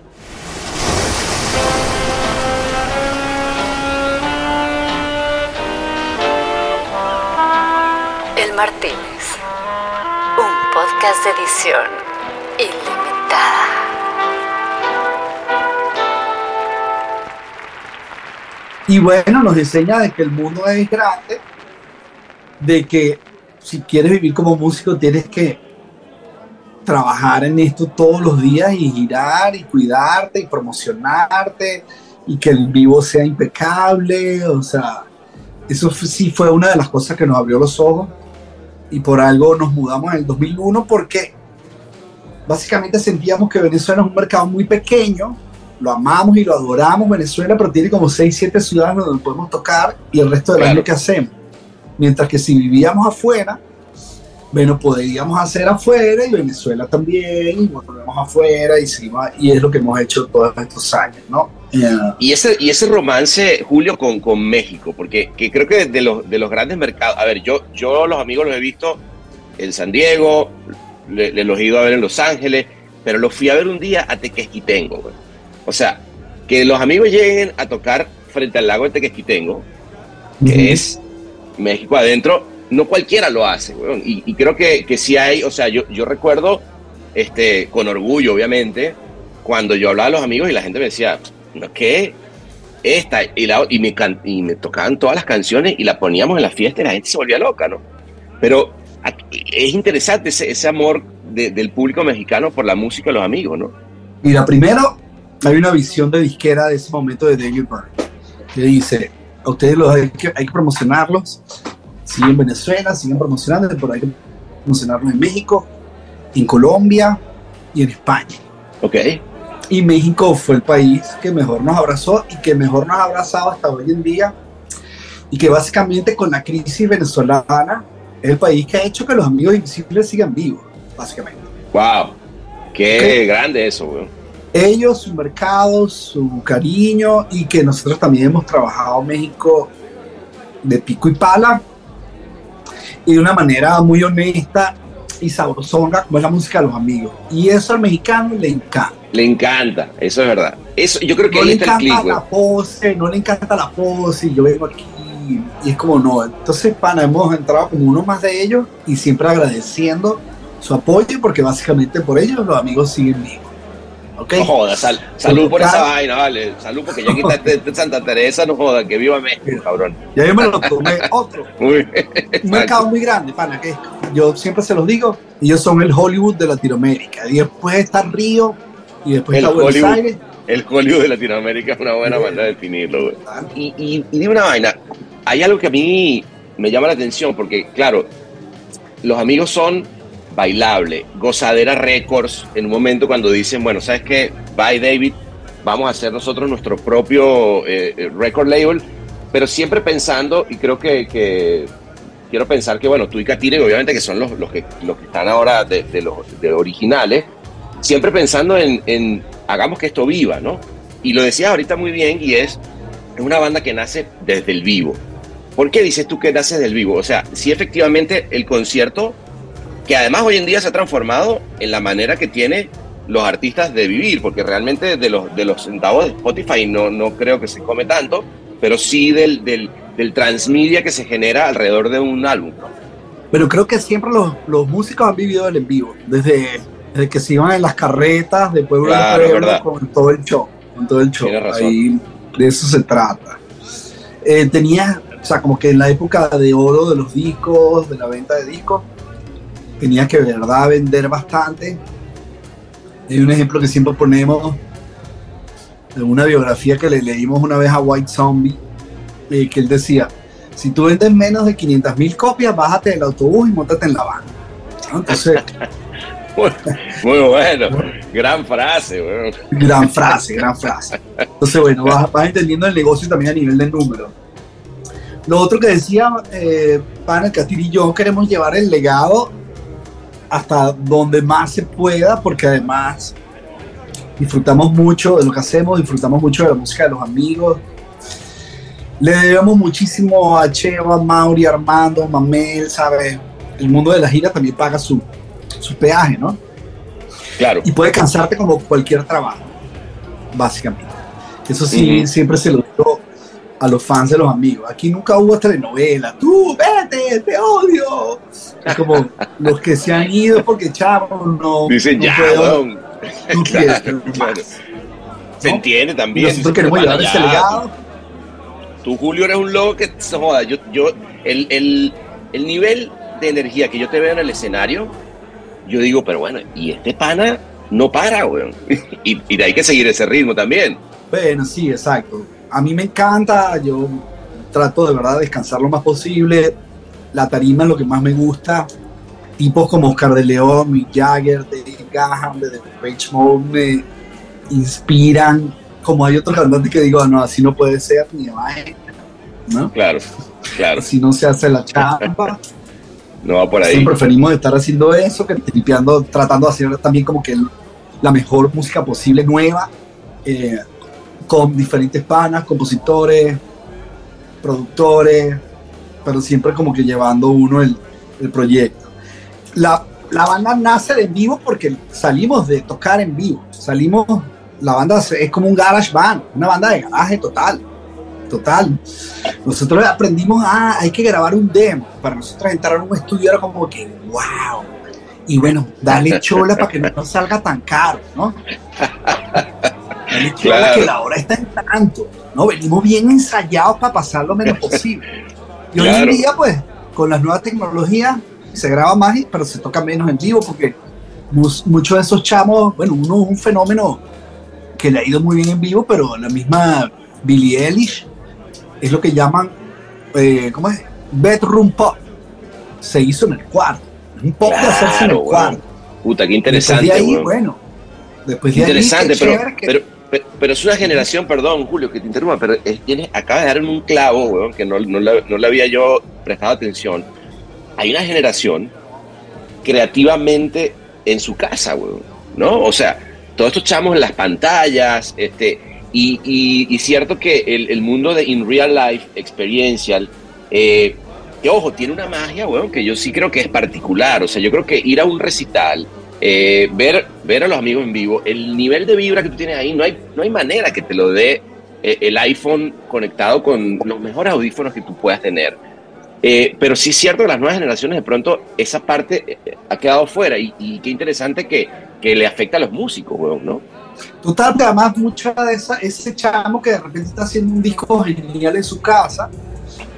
El Martínez. Edición ilimitada. Y bueno, nos enseña de que el mundo es grande, de que si quieres vivir como músico tienes que trabajar en esto todos los días y girar y cuidarte y promocionarte y que el vivo sea impecable, o sea, eso sí fue una de las cosas que nos abrió los ojos y por algo nos mudamos en el 2001 porque básicamente sentíamos que Venezuela es un mercado muy pequeño, lo amamos y lo adoramos Venezuela, pero tiene como 6, 7 ciudades donde podemos tocar y el resto del Claro. año que hacemos. Mientras que si vivíamos afuera, bueno, podríamos hacer afuera y Venezuela también, y volvemos afuera y, seguimos- y es lo que hemos hecho todos estos años, ¿no? Eh, Y ese, y ese romance, Julio, con, con México, porque que creo que de los, de los grandes mercados, a ver, yo, yo los amigos los he visto en San Diego, le, le los he ido a ver en Los Ángeles, pero los fui a ver un día a Tequesquitengo, güey. O sea, que los amigos lleguen a tocar frente al lago de Tequesquitengo, que es México adentro, no cualquiera lo hace, weón. Y, y creo que, que sí hay, o sea, yo, yo recuerdo, este, con orgullo, obviamente, cuando yo hablaba a los amigos y la gente me decía, ¿no qué? Esta, y, la, y, me, can- y me tocaban todas las canciones y la poníamos en la fiesta y la gente se volvía loca, ¿no? Pero aquí- es interesante ese, ese amor de- del público mexicano por la música de los amigos, ¿no? Mira, primero hay una visión de disquera de ese momento de David Byrne, que dice, a ustedes los hay que, hay que promocionarlos, siguen en Venezuela, siguen promocionando, pero hay que promocionarlos en México, en Colombia y en España. Ok. Y México fue el país que mejor nos abrazó y que mejor nos ha abrazado hasta hoy en día. Y que básicamente con la crisis venezolana es el país que ha hecho que los amigos invisibles sigan vivos, básicamente. ¡Wow! ¡Qué grande eso, weón! ellos, su mercado, su cariño y que nosotros también hemos trabajado México de pico y pala y de una manera muy honesta y sabrosonga como es la música de los amigos. Y eso al mexicano le encanta. Le encanta, eso es verdad. Eso, yo creo que no ahí le está el encanta clic, güey. la pose, no le encanta la pose, y yo vengo aquí y es como no. Entonces, pana, hemos entrado como uno más de ellos y siempre agradeciendo su apoyo porque básicamente por ellos los amigos siguen vivos. ¿Ok? No jodas, sal- salud por esa vaina, vale. Salud porque ya quitaste <laughs> de Santa Teresa, no jodas, que viva México, cabrón. Ya yo me lo tomé otro. <laughs> Un mercado muy grande, pana, que yo siempre se los digo, ellos son el Hollywood de Latinoamérica. Y después está Río y después El está Buenos Hollywood. Aires. El Hollywood de Latinoamérica es una buena manera de definirlo, güey. Y, y, y dime una vaina, hay algo que a mí me llama la atención, porque claro, los amigos son bailable, gozadera records, en un momento cuando dicen, bueno, ¿sabes qué? Bye David, vamos a hacer nosotros nuestro propio eh, eh, record label, pero siempre pensando, y creo que, que quiero pensar que, bueno, tú y Katire, obviamente que son los, los, que, los que están ahora de, los de originales, siempre pensando en, en hagamos que esto viva, ¿no? Y lo decías ahorita muy bien, y es, es una banda que nace desde el vivo. ¿Por qué dices tú que nace desde el vivo? O sea, sí efectivamente el concierto, que además hoy en día se ha transformado en la manera que tiene los artistas de vivir, porque realmente de los, de los centavos de Spotify no, no creo que se come tanto, pero sí del, del, del transmedia que se genera alrededor de un álbum, ¿no? Pero creo que siempre los, los músicos han vivido el en vivo, desde, desde que se iban en las carretas de pueblo Claro, a pueblo con todo el show, con todo el show. Razón. Ahí, de eso se trata. Eh, tenía, o sea, como que en la época de oro de los discos, de la venta de discos, tenía que de verdad vender bastante. Hay un ejemplo que siempre ponemos de una biografía que le leímos una vez a White Zombie, eh, que él decía, si tú vendes menos de 500 mil copias, bájate del autobús y montate en la van. ¿no? Entonces, <laughs> Muy bueno, gran frase, weón. gran frase, gran frase. Entonces, bueno, vas, vas entendiendo el negocio también a nivel de número. Lo otro que decía eh, Pana, Catir y yo queremos llevar el legado hasta donde más se pueda, porque además disfrutamos mucho de lo que hacemos, disfrutamos mucho de la música de los amigos. Le debemos muchísimo a Cheva, Mauri, Armando, Mamel, ¿sabes? El mundo de la gira también paga su, su peaje, ¿no? Claro. Y puede cansarte como cualquier trabajo, básicamente. Eso sí, siempre se lo digo a los fans de los amigos. Aquí nunca hubo telenovela. Tú, vete, te odio. Es como <laughs> los que se han ido porque chavo no. Dicen no ya, puedo, weón. <laughs> no quiero, Claro, no claro. más". Se entiende también. Nosotros queremos "Pana, llevar ese legado. Tú, Julio, eres un loco que se joda. Yo, yo, el, el, el nivel de energía que yo te veo en el escenario, yo digo, pero bueno, y este pana no para, weón. <laughs> Y, y hay que seguir ese ritmo también. Bueno, sí, exacto. A mí me encanta, yo trato de verdad de descansar lo más posible. La tarima es lo que más me gusta. Tipos como Oscar de León, Mick Jagger, David Graham, de The Page Mode me inspiran. Como hay otros cantantes que digo, "Ah, no, así no puede ser ni de vaina", ¿no? Claro, claro. Si no se hace la chamba. <laughs> No va por ahí. Siempre preferimos estar haciendo eso que tripeando, tratando de hacer también como que la mejor música posible nueva, eh, con diferentes panas, compositores, productores, pero siempre como que llevando uno el, el proyecto. La, la banda nace de en vivo porque salimos de tocar en vivo, salimos, la banda es como un garage band, una banda de garaje total, total. Nosotros aprendimos, ah, hay que grabar un demo. Para nosotros entrar a un estudio era como que, wow. Y bueno, dale chola para que no nos salga tan caro, ¿no? Dale chola Claro. que la hora está en tanto, ¿no? Venimos bien ensayados para pasar lo menos posible. Y hoy en Claro. día, pues, con las nuevas tecnologías, se graba más, pero se toca menos en vivo porque muchos de esos chamos, bueno, uno es un fenómeno que le ha ido muy bien en vivo, pero la misma Billie Eilish es lo que llaman, eh, ¿cómo es? Bedroom pop. Se hizo en el cuarto. Un pop de hacerse en el Claro, cuarto. Puta, qué interesante, Después de ahí, weón. bueno. Después de ahí, Interesante, qué pero, chévere que- pero, pero, pero es una generación, perdón, Julio, que te interrumpa, pero es- tienes, acabas de dar en un clavo, weón, que no, no, le, no le había yo prestado atención. Hay una generación creativamente en su casa, weón, ¿no? O sea, todos estos chamos en las pantallas, este, y, y, cierto que el, mundo de in real life, experiencial, eh, que ojo, tiene una magia, weón, que yo sí creo que es particular. O sea, yo creo que ir a un recital, eh, ver, ver a los amigos en vivo, el nivel de vibra que tú tienes ahí, no hay, no hay manera que te lo dé eh, el iPhone conectado con los mejores audífonos que tú puedas tener. Pero sí es cierto que las nuevas generaciones de pronto esa parte ha quedado fuera y qué interesante que, que le afecta a los músicos, weón, ¿no? Total, además mucha de esa, ese chamo que de repente está haciendo un disco genial en su casa,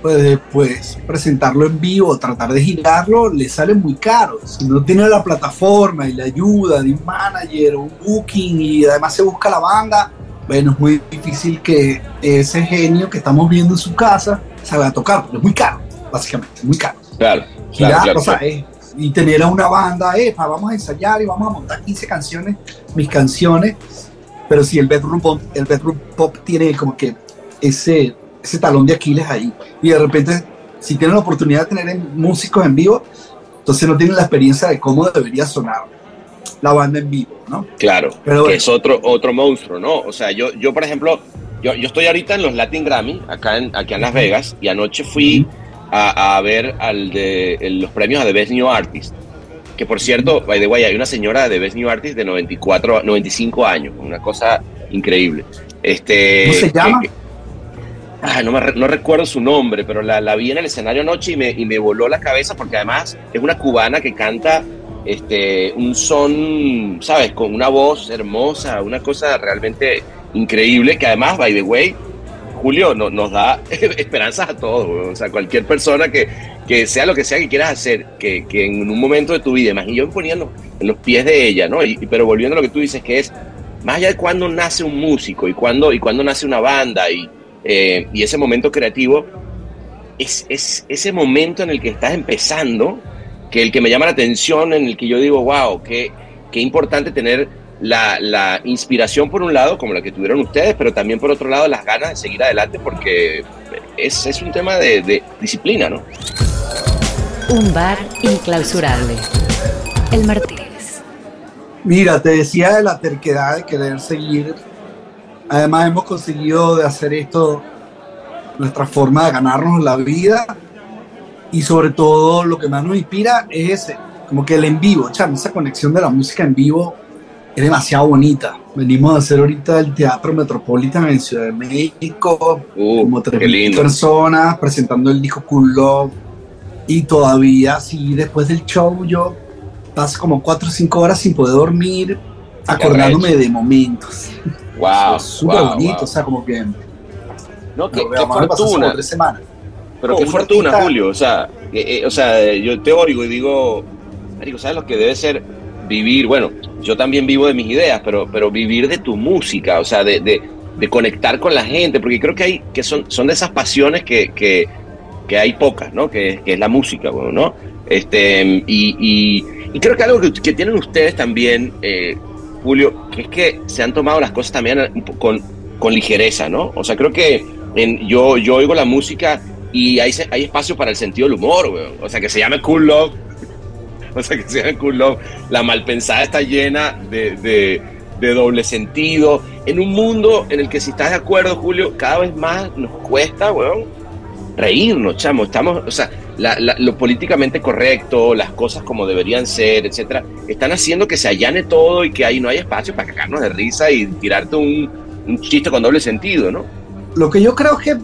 pues después presentarlo en vivo, tratar de girarlo, le sale muy caro. Si no tiene la plataforma y la ayuda de un manager o un booking y además se busca la banda, bueno, es muy difícil que ese genio que estamos viendo en su casa salga a tocar, porque es muy caro, básicamente, muy caro. Claro, Girar, claro, claro, o sea, claro. eh, y tener a una banda, eh, pa, vamos a ensayar y vamos a montar 15 canciones, mis canciones, pero si el bedroom pop, el bedroom pop tiene como que ese, ese talón de Aquiles ahí, y de repente, si tienen la oportunidad de tener en- músicos en vivo, entonces no tienen la experiencia de cómo debería sonar la banda en vivo, ¿no? Claro, Pero que bueno. es otro, otro monstruo, ¿no? O sea, yo, yo por ejemplo, yo, yo estoy ahorita en los Latin Grammy, acá en, aquí en Las Vegas, y anoche fui a, a ver al de los premios The Best New Artist. Que por cierto, by the way, hay una señora de Best New Artist de 94, 95 años, una cosa increíble. Este, ¿Cómo se que- llama? que- Ah, no, me no recuerdo su nombre, pero la, la vi en el escenario anoche y me, y me voló la cabeza porque además es una cubana que canta este, un son, ¿sabes? Con una voz hermosa, una cosa realmente increíble que además, by the way, Julio no- nos da <laughs> esperanzas a todos. weón. O sea, cualquier persona que, que sea lo que sea que quieras hacer, que, que en un momento de tu vida, imagínate, yo me en los, pies de ella, ¿no? Y, y- pero volviendo a lo que tú dices, que es más allá de cuando nace un músico y cuando, y cuando nace una banda y, eh, y ese momento creativo, es, es ese momento en el que estás empezando, que el que me llama la atención, en el que yo digo, wow, qué, qué importante tener la, la inspiración por un lado, como la que tuvieron ustedes, pero también por otro lado las ganas de seguir adelante, porque es, es un tema de, de disciplina, ¿no? Un bar inclausurable. El Martínez. Mira, te decía de la terquedad de querer seguir. Además hemos conseguido de hacer esto nuestra forma de ganarnos la vida y sobre todo lo que más nos inspira es ese, como que el en vivo, chamo, esa conexión de la música en vivo es demasiado bonita. Venimos a hacer ahorita el Teatro Metropolitan en Ciudad de México, como tres Uh, qué lindo. personas presentando el disco Cool Love y todavía sí, después del show yo paso como cuatro o cinco horas sin poder dormir acordándome de momentos. Wow, <laughs> súper wow, bonito, wow. o sea, como que... No, qué, qué fortuna. como tres semanas. Pero Oh, qué un fortuna, artista- Julio. O sea, eh, eh, o sea, yo te y digo, Marico, ¿sabes lo que debe ser vivir? Bueno, yo también vivo de mis ideas, pero, pero vivir de tu música, o sea, de, de, de conectar con la gente, porque creo que hay, que son, son de esas pasiones que, que, que hay pocas, ¿no? Que, que es la música, bueno, ¿no? Este, y, y, creo que algo que, tienen ustedes también, eh, Julio, que es que se han tomado las cosas también con, con ligereza, ¿no? O sea, creo que en, yo, yo oigo la música y hay, hay espacio para el sentido del humor, weón. O sea, que se llame Cool Love. <laughs> O sea, que se llame Cool Love. La malpensada está llena de, de, de doble sentido. En un mundo en el que, si estás de acuerdo, Julio, cada vez más nos cuesta, weón, reírnos, chamo. Estamos, o sea, la- la- lo políticamente correcto, las cosas como deberían ser, etcétera, están haciendo que se allane todo y que ahí no hay espacio para cagarnos de risa y tirarte un, un chiste con doble sentido, ¿no? Lo que yo creo es que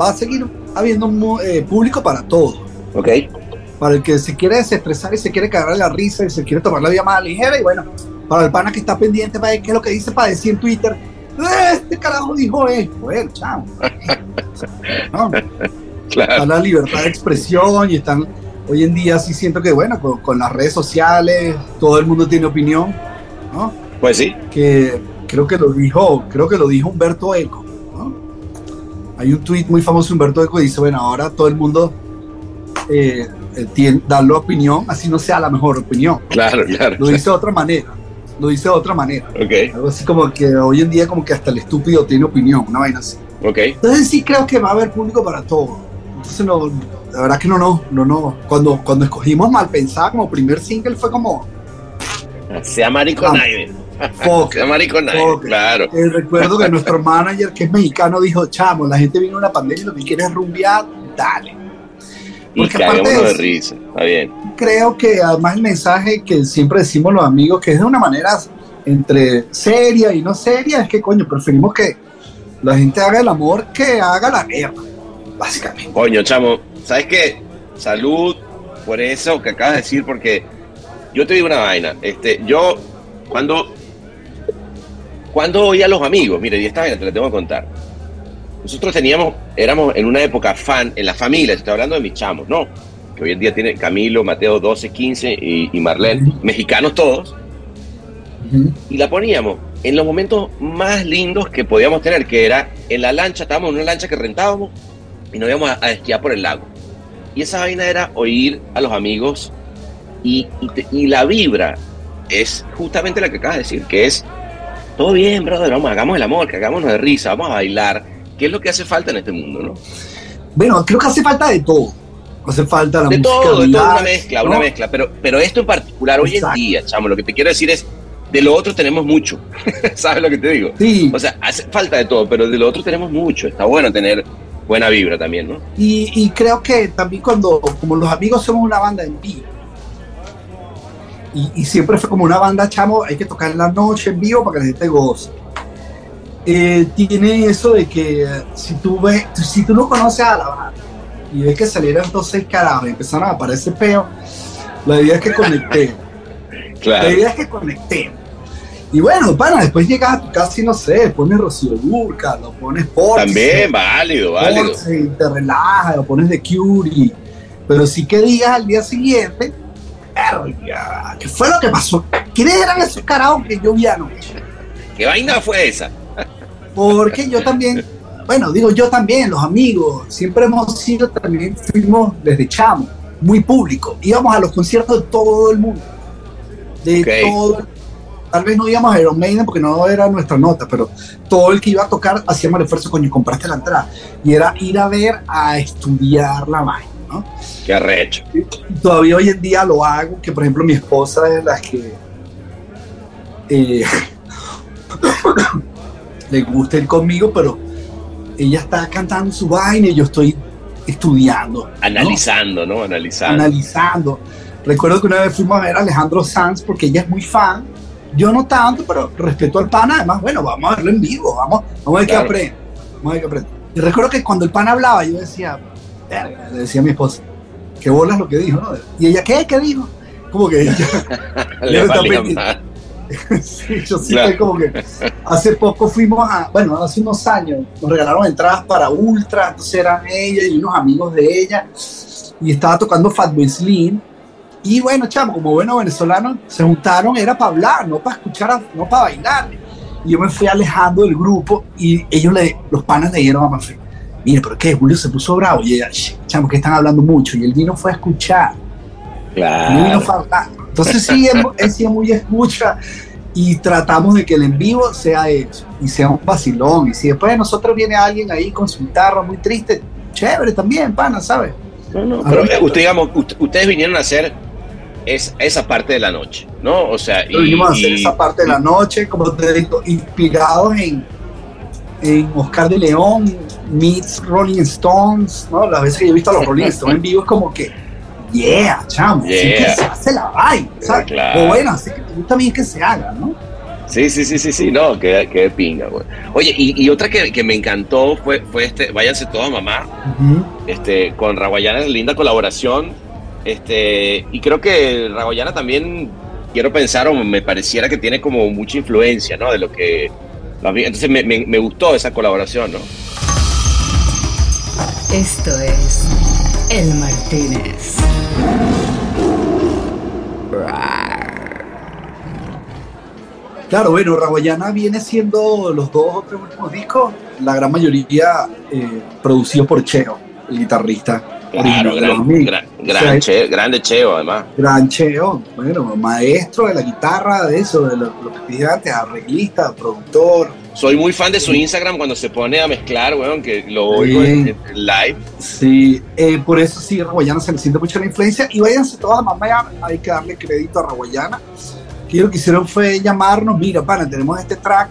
va a seguir habiendo eh, público para todo. Ok. Para el que se quiere desestresar y se quiere cagar la risa y se quiere tomar la vida más ligera. Y bueno, para el pana que está pendiente para ver qué es lo que dice para decir en Twitter. "Eh, Este carajo dijo esto. Bueno, chao. <laughs> No, Está la libertad de expresión y están. Hoy en día sí siento que, bueno, con, con las redes sociales, todo el mundo tiene opinión, ¿no? Pues sí. que creo que lo dijo, creo que lo dijo Humberto Eco. ¿no? Hay un tuit muy famoso de Humberto Eco que dice, bueno, ahora todo el mundo eh, eh, tiene, da la opinión, así no sea la mejor opinión. Claro, claro. Lo dice de otra manera. Lo dice de otra manera. Ok, Algo así como que hoy en día como que hasta el estúpido tiene opinión, una vaina así. ok. Entonces sí creo que va a haber público para todo. Entonces no, la verdad que no, no, no, no. Cuando, cuando escogimos Malpensada como primer single fue como, <laughs> Sea marico <laughs> fuck. claro. Eh, recuerdo que nuestro <laughs> manager, que es mexicano, dijo, chamo, la gente vino a una pandemia y lo que quiere es rumbear, dale. Y caguémonos de risa. Está bien. creo que además el mensaje que siempre decimos los amigos, que es de una manera entre seria y no seria, es que coño, preferimos que la gente haga el amor que haga la guerra, básicamente. Coño, chamo, ¿sabes qué? Salud por eso que acabas de decir, porque yo te digo una vaina. Este, yo, cuando, cuando oía a los amigos, mire, y esta vaina te la tengo que contar. Nosotros teníamos, éramos en una época fan, en la familia, estoy hablando de mis chamos, ¿no? Que hoy en día tiene Camilo, Mateo 12, 15 y, y Marlene, mexicanos todos. Y la poníamos en los momentos más lindos que podíamos tener, que era en la lancha, estábamos en una lancha que rentábamos y nos íbamos a, a esquiar por el lago. Y esa vaina era oír a los amigos y, y te- y la vibra es justamente la que acabas de decir, que es todo bien, brother, vamos, hagamos el amor, que hagámonos de risa, vamos a bailar, que es lo que hace falta en este mundo, ¿no? Bueno, creo que hace falta de todo. Hace falta la de todo, de todo, una mezcla, ¿no? una mezcla, pero, pero esto en particular hoy en día, chamo, lo que te quiero decir es, de lo otro tenemos mucho, <laughs> ¿sabes lo que te digo? Sí. O sea, hace falta de todo, pero de lo otro tenemos mucho, está bueno tener buena vibra también, ¿no? Y, y creo que también cuando, como los amigos somos una banda en vivo, y, y siempre fue como una banda, chamo, hay que tocar en la noche en vivo para que la gente goce. Eh, tiene eso de que si tú ves, si tú no conoces a la banda y ves que salieron estos seis carajos y empezaron a aparecer peo, la idea es que conectemos. <laughs> Claro. La idea es que conectemos. Y bueno, pana, después llegas a tu casa y no sé, pones Rocío Durca, lo pones por También, válido, válido. y te relajas, lo pones de Curie. Pero sí que digas al día siguiente, "Verga, ¿qué fue lo que pasó? ¿Quiénes eran esos carajos que yo vi anoche? ¿Qué vaina fue esa? Porque yo también, bueno, digo yo también, los amigos, siempre hemos sido también, fuimos desde chamo, muy público. Íbamos a los conciertos de todo el mundo. De Ok. todo. Tal vez no íbamos a Iron Maiden porque no era nuestra nota, pero todo el que iba a tocar hacíamos el esfuerzo, coño, compraste la entrada. Y era ir a ver, a estudiar la vaina, ¿no? Qué arrecho. Todavía hoy en día lo hago, que por ejemplo mi esposa es la que eh, le gusta ir conmigo, pero ella está cantando su vaina y yo estoy estudiando. Analizando, ¿no? Analizando. analizando. Recuerdo que una vez fuimos a ver a Alejandro Sanz porque ella es muy fan. Yo no tanto, pero respeto al pana. Además, bueno, vamos a verlo en vivo, vamos, vamos a ver Claro. qué aprende. Vamos a ver qué aprende. Y recuerdo que cuando el pana hablaba, yo decía, "Verga", le decía a mi esposa, qué bolas lo que dijo, ¿no? Y ella, ¿qué? ¿Qué dijo? Como que ella, <laughs> <laughs> Le está pendiente. más. <laughs> sí, yo sí Claro. como que hace poco fuimos a, bueno, hace unos años nos regalaron entradas para Ultra, entonces eran ella y unos amigos de ella y estaba tocando Fatboy Slim y bueno, chamo, como buenos venezolanos se juntaron, era para hablar, no para escuchar, no para bailar. Y yo me fui alejando del grupo y ellos, le, los panas le dijeron a Mafe, mire, pero qué, Julio se puso bravo y ella, "Shh, chamo, que están hablando mucho y él vino fue a escuchar. Y él vino fue a hablar. Entonces sí, es muy escucha y tratamos de que el en vivo sea eso y sea un vacilón. Y si después de nosotros viene alguien ahí con su guitarra muy triste, chévere también, pana, ¿sabes? No, no, pero usted, digamos, ustedes vinieron a hacer es, esa parte de la noche, ¿no? O sea, y, Venimos a hacer y- esa parte de la noche, como te digo, inspirados en, en Oscar de León, meets Rolling Stones, ¿no? Las veces que yo he visto a los Rolling Stones en vivo es como que, yeah, chamo, así que Yeah. se hace la vaina, ¿sabes? Claro. O bueno, así que te gusta bien que se haga, ¿no? Sí, sí, sí, sí, sí, no, que, que de pinga, güey. Oye, y, y otra que, que me encantó fue, fue este, váyanse todos a mamá, este, con Raguayana, linda colaboración, este, y creo que Raguayana también, quiero pensar, o me pareciera que tiene como mucha influencia, ¿no? De lo que, entonces me, me, me gustó esa colaboración, ¿no? Esto es El Martínez. Claro, bueno, Raguayana viene siendo los dos o tres últimos discos, la gran mayoría eh, producidos por Cheo, el guitarrista. Claro, gran, gran, O gran sea, che- grande Cheo, además. Gran Cheo, bueno, maestro de la guitarra, de eso, de lo, lo que te dije antes, arreglista, productor. Soy muy fan de su Instagram cuando se pone a mezclar, weón, que lo oigo en, en live. Sí, eh, por eso sí, Raguayana se le siente mucho la influencia. Y váyanse todas a mamá, hay que darle crédito a Raguayana. Que lo que hicieron fue llamarnos, mira, pana, tenemos este track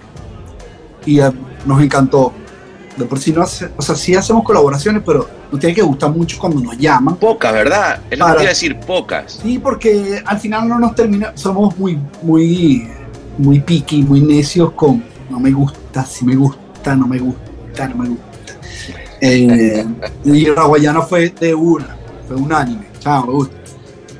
y eh, nos encantó. De por sí no hace, o sea, sí hacemos colaboraciones, pero nos tiene que gustar mucho cuando nos llaman. Pocas, ¿verdad? Es lo que iba a decir, pocas. Sí, porque al final no nos termina, somos muy, muy, muy picky, muy necios con no me gusta, si me gusta, no me gusta, no me gusta. Eh, y Raguayana fue de una, fue unánime, chao, me gusta.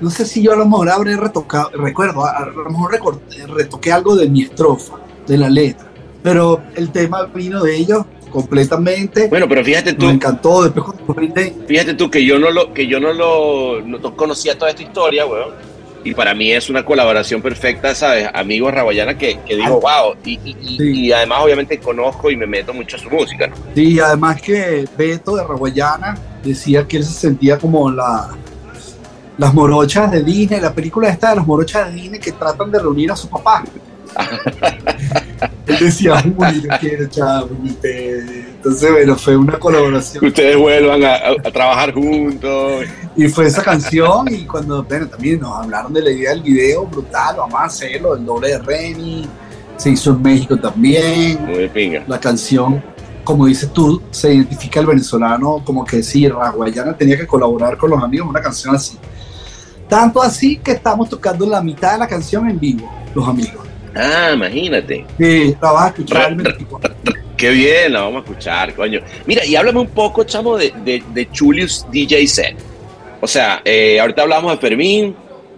No sé si yo a lo mejor habré retocado, recuerdo, a, lo mejor recor- retoqué algo de mi estrofa, de la letra, pero el tema vino de ellos completamente. Bueno, pero fíjate tú, Me encantó, después fíjate tú que yo no lo, que yo no lo no conocía toda esta historia, weón. Y para mí es una colaboración perfecta, ¿sabes? Amigos Raguayana que, que digo, wow. Y, y- además, obviamente, conozco y me meto mucho a su música, ¿no? Sí, además que Beto de Raguayana decía que él se sentía como la, las morochas de Disney, la película esta de las morochas de Disney que tratan de reunir a su papá. <laughs> él decía, uy, yo quiero, chavo, y te-". Entonces, bueno, fue una colaboración. Que ustedes vuelvan a, trabajar juntos. Y fue esa canción y cuando, bueno, también nos hablaron de la idea del video, brutal, vamos a hacerlo, el doble de Remy, se hizo en México también. Muy de pinga. la canción, como dices tú, se identifica el venezolano como que sí, Raguayana tenía que colaborar con los amigos en una canción así. Tanto así que estamos tocando la mitad de la canción en vivo, los amigos. Ah, imagínate. Sí, la vas a escuchar el 24. Qué bien, la vamos a escuchar, coño. Mira, y háblame un poco, chamo, de, de, de Julius DJ Set. O sea, eh, ahorita hablamos de Fermín,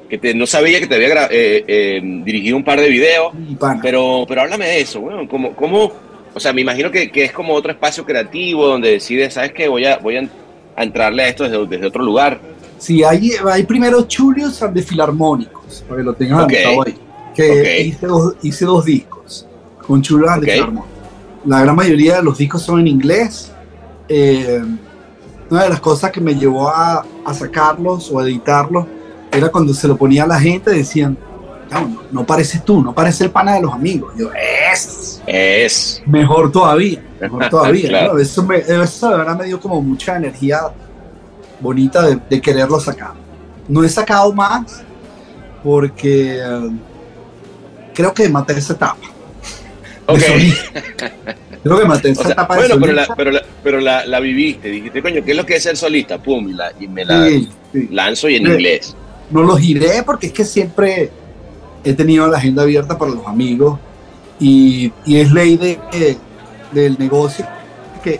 que te- no sabía que te había eh, eh, dirigido un par de videos, pero, pero háblame de eso, bueno, ¿cómo, cómo, o sea, me imagino que, que es como otro espacio creativo donde decides, ¿sabes qué? Voy a, voy a, entrarle a esto desde, desde otro lugar. Sí, hay, hay primero Chulios de Filarmónicos, para que lo tengas Ok. anotado ahí. Que hice, dos, hice dos discos con Chulios Ok. de Filarmónicos. La gran mayoría de los discos son en inglés. Eh, una de las cosas que me llevó a, a sacarlos o a editarlos era cuando se lo ponía a la gente, decían, no, no, pareces tú, no parece el pana de los amigos. Yo, es Es. mejor todavía, mejor <laughs> todavía. Claro. ¿no? Eso, me, eso de verdad me dio como mucha energía bonita de, de quererlo sacar. No he sacado más porque eh, creo que maté esa etapa. De Ok. solista. Creo que esa O sea, etapa de bueno, pero, la, pero, la, pero la, la viviste, dijiste, coño, ¿qué es lo que es ser solista? Pum, y, la, y me la Sí, sí. lanzo y en inglés. no los giré porque es que siempre he tenido la agenda abierta para los amigos y, y es ley de, del negocio que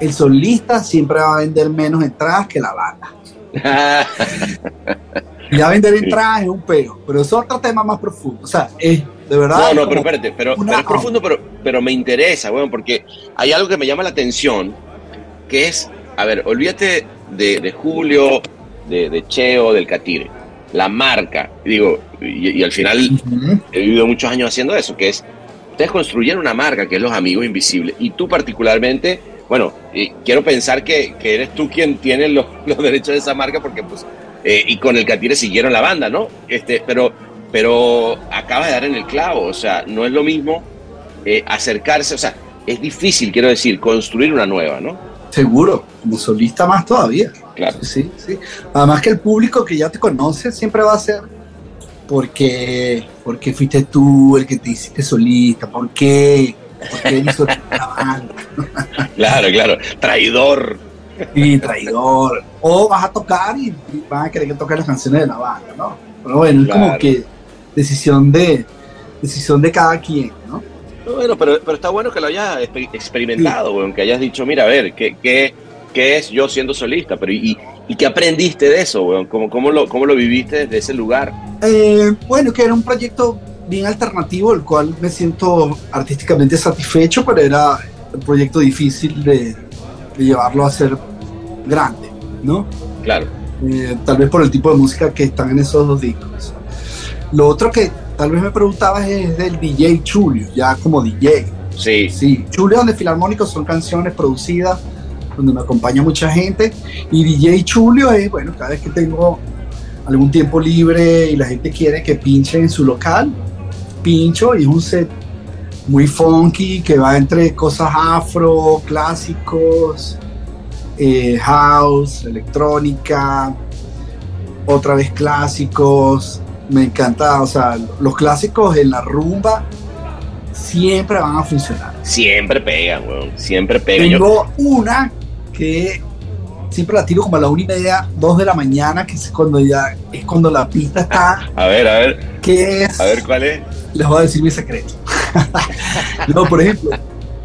el solista siempre va a vender menos entradas que la banda. <laughs> Ya vender entradas es un peo, pero es otro tema más profundo. O sea, es de verdad. No, no, pero espérate, pero, una- pero es profundo, pero, pero me interesa, weón, porque hay algo que me llama la atención, que es, a ver, olvídate de, de Julio, de, de Cheo, del Catire, la marca, digo, y, y al final he vivido muchos años haciendo eso, que es, ustedes construyeron una marca que es Los Amigos Invisibles, y tú particularmente, bueno, quiero pensar que, que eres tú quien tiene los, <laughs> los derechos de esa marca, porque pues, eh, y con el Catire siguieron la banda, ¿no? Este, pero, pero acaba de dar en el clavo, o sea, no es lo mismo eh, acercarse, o sea, es difícil, quiero decir, construir una nueva, ¿no? Seguro, como solista más todavía. Claro. Sí, sí. Además que el público que ya te conoce siempre va a ser porque, porque fuiste tú el que te hiciste solista, ¿por qué? ¿Por qué hizo la banda? <laughs> Claro, claro, traidor. Y traidor. O vas a tocar y, van a querer que toques las canciones de la banda, ¿no? Pero bueno, es como que decisión de decisión de cada quien, ¿no? Bueno, pero, pero está bueno que lo hayas exper- experimentado, weón, que hayas dicho, mira, a ver, ¿qué, qué, qué es yo siendo solista? Pero ¿y, y qué aprendiste de eso, weón? ¿Cómo, cómo, lo, ¿Cómo lo viviste desde ese lugar? Eh, bueno, que era un proyecto bien alternativo, el cual me siento artísticamente satisfecho, pero era un proyecto difícil de, de llevarlo a ser grande, ¿no? Claro. Eh, tal vez por el tipo de música que están en esos dos discos. Lo otro que tal vez me preguntabas es del DJ Chulio, ya como DJ. Sí. Sí, Chulio donde Filarmónicos son canciones producidas, donde me acompaña mucha gente. Y DJ Chulio es, bueno, cada vez que tengo algún tiempo libre y la gente quiere que pinche en su local, pincho y es un set muy funky que va entre cosas afro, clásicos, eh, house, electrónica, otra vez clásicos. Me encanta, o sea, los clásicos en la rumba siempre van a funcionar. Siempre pegan, weón. Siempre pegan. Yo- Tengo una que siempre la tiro como a la una y media, dos de la mañana, que es cuando ya es cuando la pista está. A ver, a ver. ¿Qué es? A ver cuál es. Les voy a decir mi secreto. <laughs> no, por ejemplo,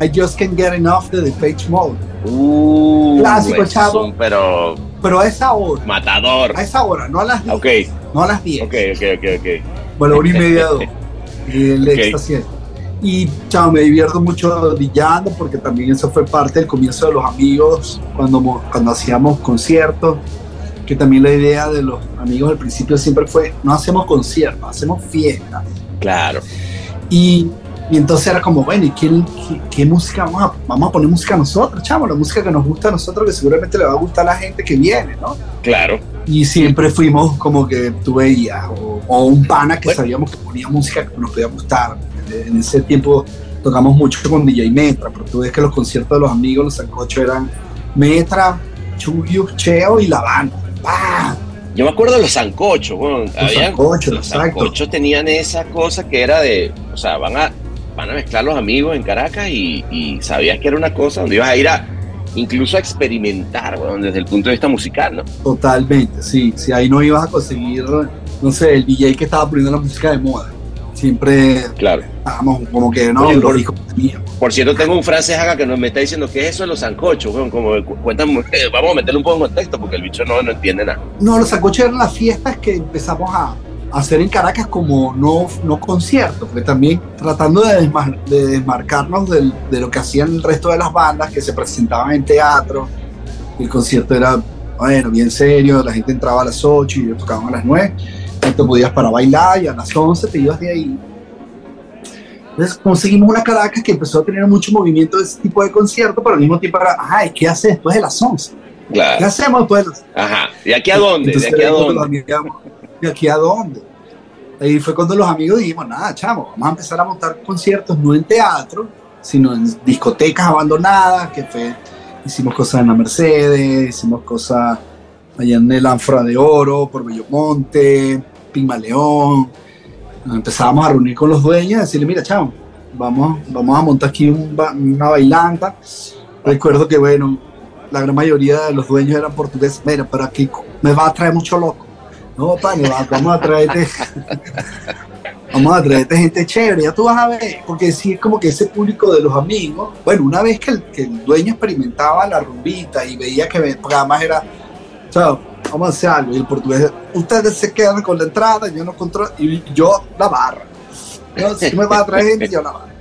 I Just Can't Get Enough de The Page Mode. Uh, Clásico, chavo. un pero Pero a esa hora, matador. a esa hora, no a las 10. Ok, No a las 10. ok, ok, ok, ok. Bueno, una y media, <laughs> dos. Y el Ok. éxtasis. Y chao, me divierto mucho brillando porque también eso fue parte del comienzo de los amigos cuando, cuando hacíamos conciertos. Que también la idea de los amigos al principio siempre fue: no hacemos conciertos, hacemos fiestas. Claro. Y, y entonces era como, bueno, ¿y qué, qué, qué música vamos a, vamos a poner música nosotros, chamo? La música que nos gusta a nosotros, que seguramente le va a gustar a la gente que viene, ¿no? Claro. Y siempre fuimos como que tú veías, o, o un pana que sabíamos que ponía música que nos podía gustar. En ese tiempo tocamos mucho con DJ Metra, pero tú ves que los conciertos de los amigos, los sancochos eran Metra, Chuyo, Cheo y La Banda. ¡Pah! Yo me acuerdo de los sancochos, bueno, había- sancochos, los sancochos tenían esa cosa que era de, o sea, van a, van a mezclar los amigos en Caracas y, y sabías que era una cosa donde ibas a ir a, incluso a experimentar, bueno, desde el punto de vista musical, ¿no? Totalmente, sí. Si ahí no ibas a conseguir, no sé, el DJ que estaba poniendo la música de moda. Siempre Claro. estábamos como que no, Oye, por-. Por cierto, tengo un francés acá que nos me está diciendo que es eso de los sancochos, bueno, como cu- cuéntame, vamos a meterle un poco en contexto porque el bicho no, no entiende nada. No, los sancochos eran las fiestas que empezamos a hacer en Caracas como no, no conciertos, porque también tratando de, desmar- de desmarcarnos del- de lo que hacían el resto de las bandas que se presentaban en teatro. El concierto era, bueno, bien serio, la gente entraba a las 8 y ellos tocaban a las 9. Tú te podías para bailar y a las 11 te ibas de ahí. Entonces conseguimos una Caracas que empezó a tener mucho movimiento de ese tipo de concierto, pero al mismo tiempo era, ajá, ¿y qué hace después de las 11? ¿Qué Claro. hacemos después de las Ajá. ¿De aquí a dónde? entonces, ¿De aquí a dónde? Los amigos, ¿De aquí a dónde? Ahí fue cuando los amigos dijimos, nada, chamo, vamos a empezar a montar conciertos no en teatro, sino en discotecas abandonadas, que fue, hicimos cosas en la Mercedes, hicimos cosas allá en el Anfra de Oro, por Bellomonte, Pigmaleón. Empezábamos a reunir con los dueños y decirle, mira, chamo, vamos, vamos a montar aquí una bailanta. Recuerdo que, bueno, la gran mayoría de los dueños eran portugueses. Mira, pero aquí me va a traer mucho loco. No, va- vamos a traerte. vamos a traerte gente chévere, ya tú vas a ver. Porque sí es como que ese público de los amigos. Bueno, una vez que el, que el dueño experimentaba la rumbita y veía que además era. Chao, vamos a hacer algo. Y el portugués, ustedes se quedan con la entrada, yo no controlo. Y yo la barra. Yo, si me va a traer gente, yo la barra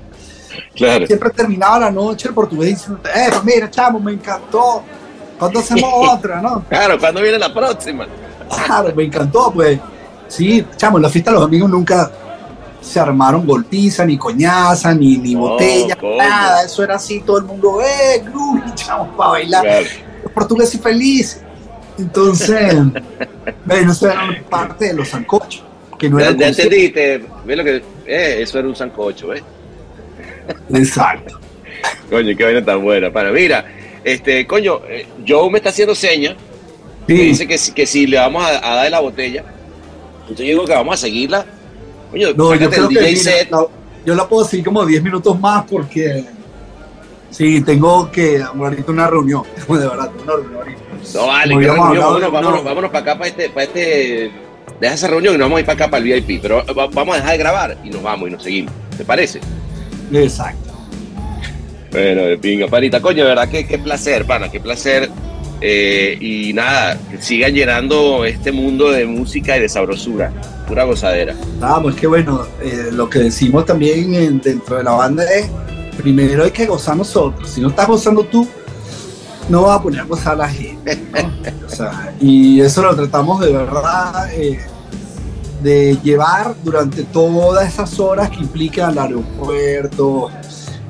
Claro. siempre terminaba la noche el portugués diciendo, eh, mira, chamo, me encantó. ¿Cuándo hacemos otra, no? Claro, ¿cuándo viene la próxima? Claro, me encantó, pues. Sí, chamo, en la fiesta de los amigos nunca se armaron golpiza, ni coñaza, ni, ni botella, nada. Eso era así, todo el mundo, eh, groovy, chamo, para bailar. Claro. Los portugueses felices. Entonces, <laughs> bueno, eso era parte de los sancochos, que no Ya, era ya concierto. entendiste, ve lo que, eh, eso era un sancocho, ¿ves? Exacto. Coño, qué vaina tan buena. Para, mira, este, coño, eh, Joe me está haciendo señas. Me dice que, si- que si le vamos a, a dar la botella. Entonces yo digo que vamos a seguirla. Coño, No, yo creo el DJ set. la- yo la puedo seguir como 10 minutos más porque sí, tengo que ahorita una reunión, <laughs> de verdad, una reunión ahorita. No vale, reunión. hablado, Vámonos, vámonos, no. vámonos para acá, para este, para este. Deja esa reunión y nos vamos a ir para acá, para el VIP. Pero va- vamos a dejar de grabar y nos vamos y nos seguimos. ¿Te parece? Exacto. Bueno, de pinga, panita. Coño, de verdad, qué, qué placer, pana, qué placer. Eh, y nada, que sigan llenando este mundo de música y de sabrosura. Pura gozadera. Vamos, es que bueno, eh, lo que decimos también en- dentro de la banda es, primero hay que gozar nosotros. Si no estás gozando tú, no vas a poner a gozar a la gente. y eso lo tratamos de verdad eh, de llevar durante todas esas horas que implica el aeropuerto,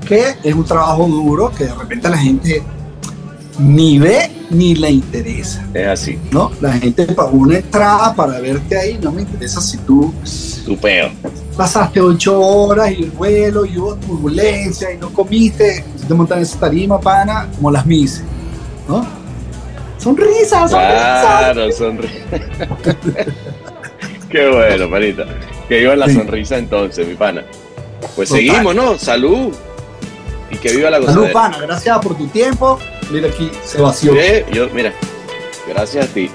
que es un trabajo duro que de repente la gente ni ve ni le interesa. Es así. ¿no? La gente pagó una entrada para verte ahí, no me interesa si tú Tu peo. pasaste ocho horas y el vuelo y hubo turbulencia y no comiste, si te montan esa tarima, pana, como las mises, ¿no? Sonrisas, sonrisas. Claro, sonrisa. <laughs> Qué bueno, panita. Que viva la Sí. sonrisa entonces, mi pana. Pues Total. seguimos, ¿no? Salud. Y que viva la Salud, gozadera. pana, gracias por tu tiempo. Mira aquí, se vació. Eh, yo, mira, Gracias a ti.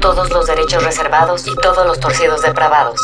Todos los derechos reservados y todos los torcidos depravados.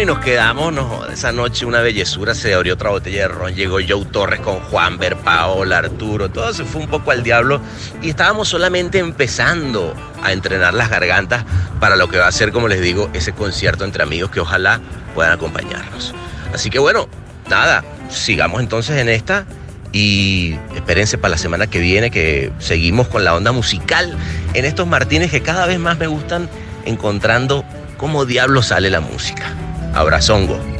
Y nos quedamos, no, esa noche una bellezura, se abrió otra botella de ron, llegó Joe Torres con Juan, Ver, Paola, Arturo, todo se fue un poco al diablo y estábamos solamente empezando a entrenar las gargantas para lo que va a ser, como les digo, ese concierto entre amigos que ojalá puedan acompañarnos. Así que bueno, nada, sigamos entonces en esta y espérense para la semana que viene que seguimos con la onda musical en estos Martínez que cada vez más me gustan encontrando cómo diablo sale la música. Abrazongo.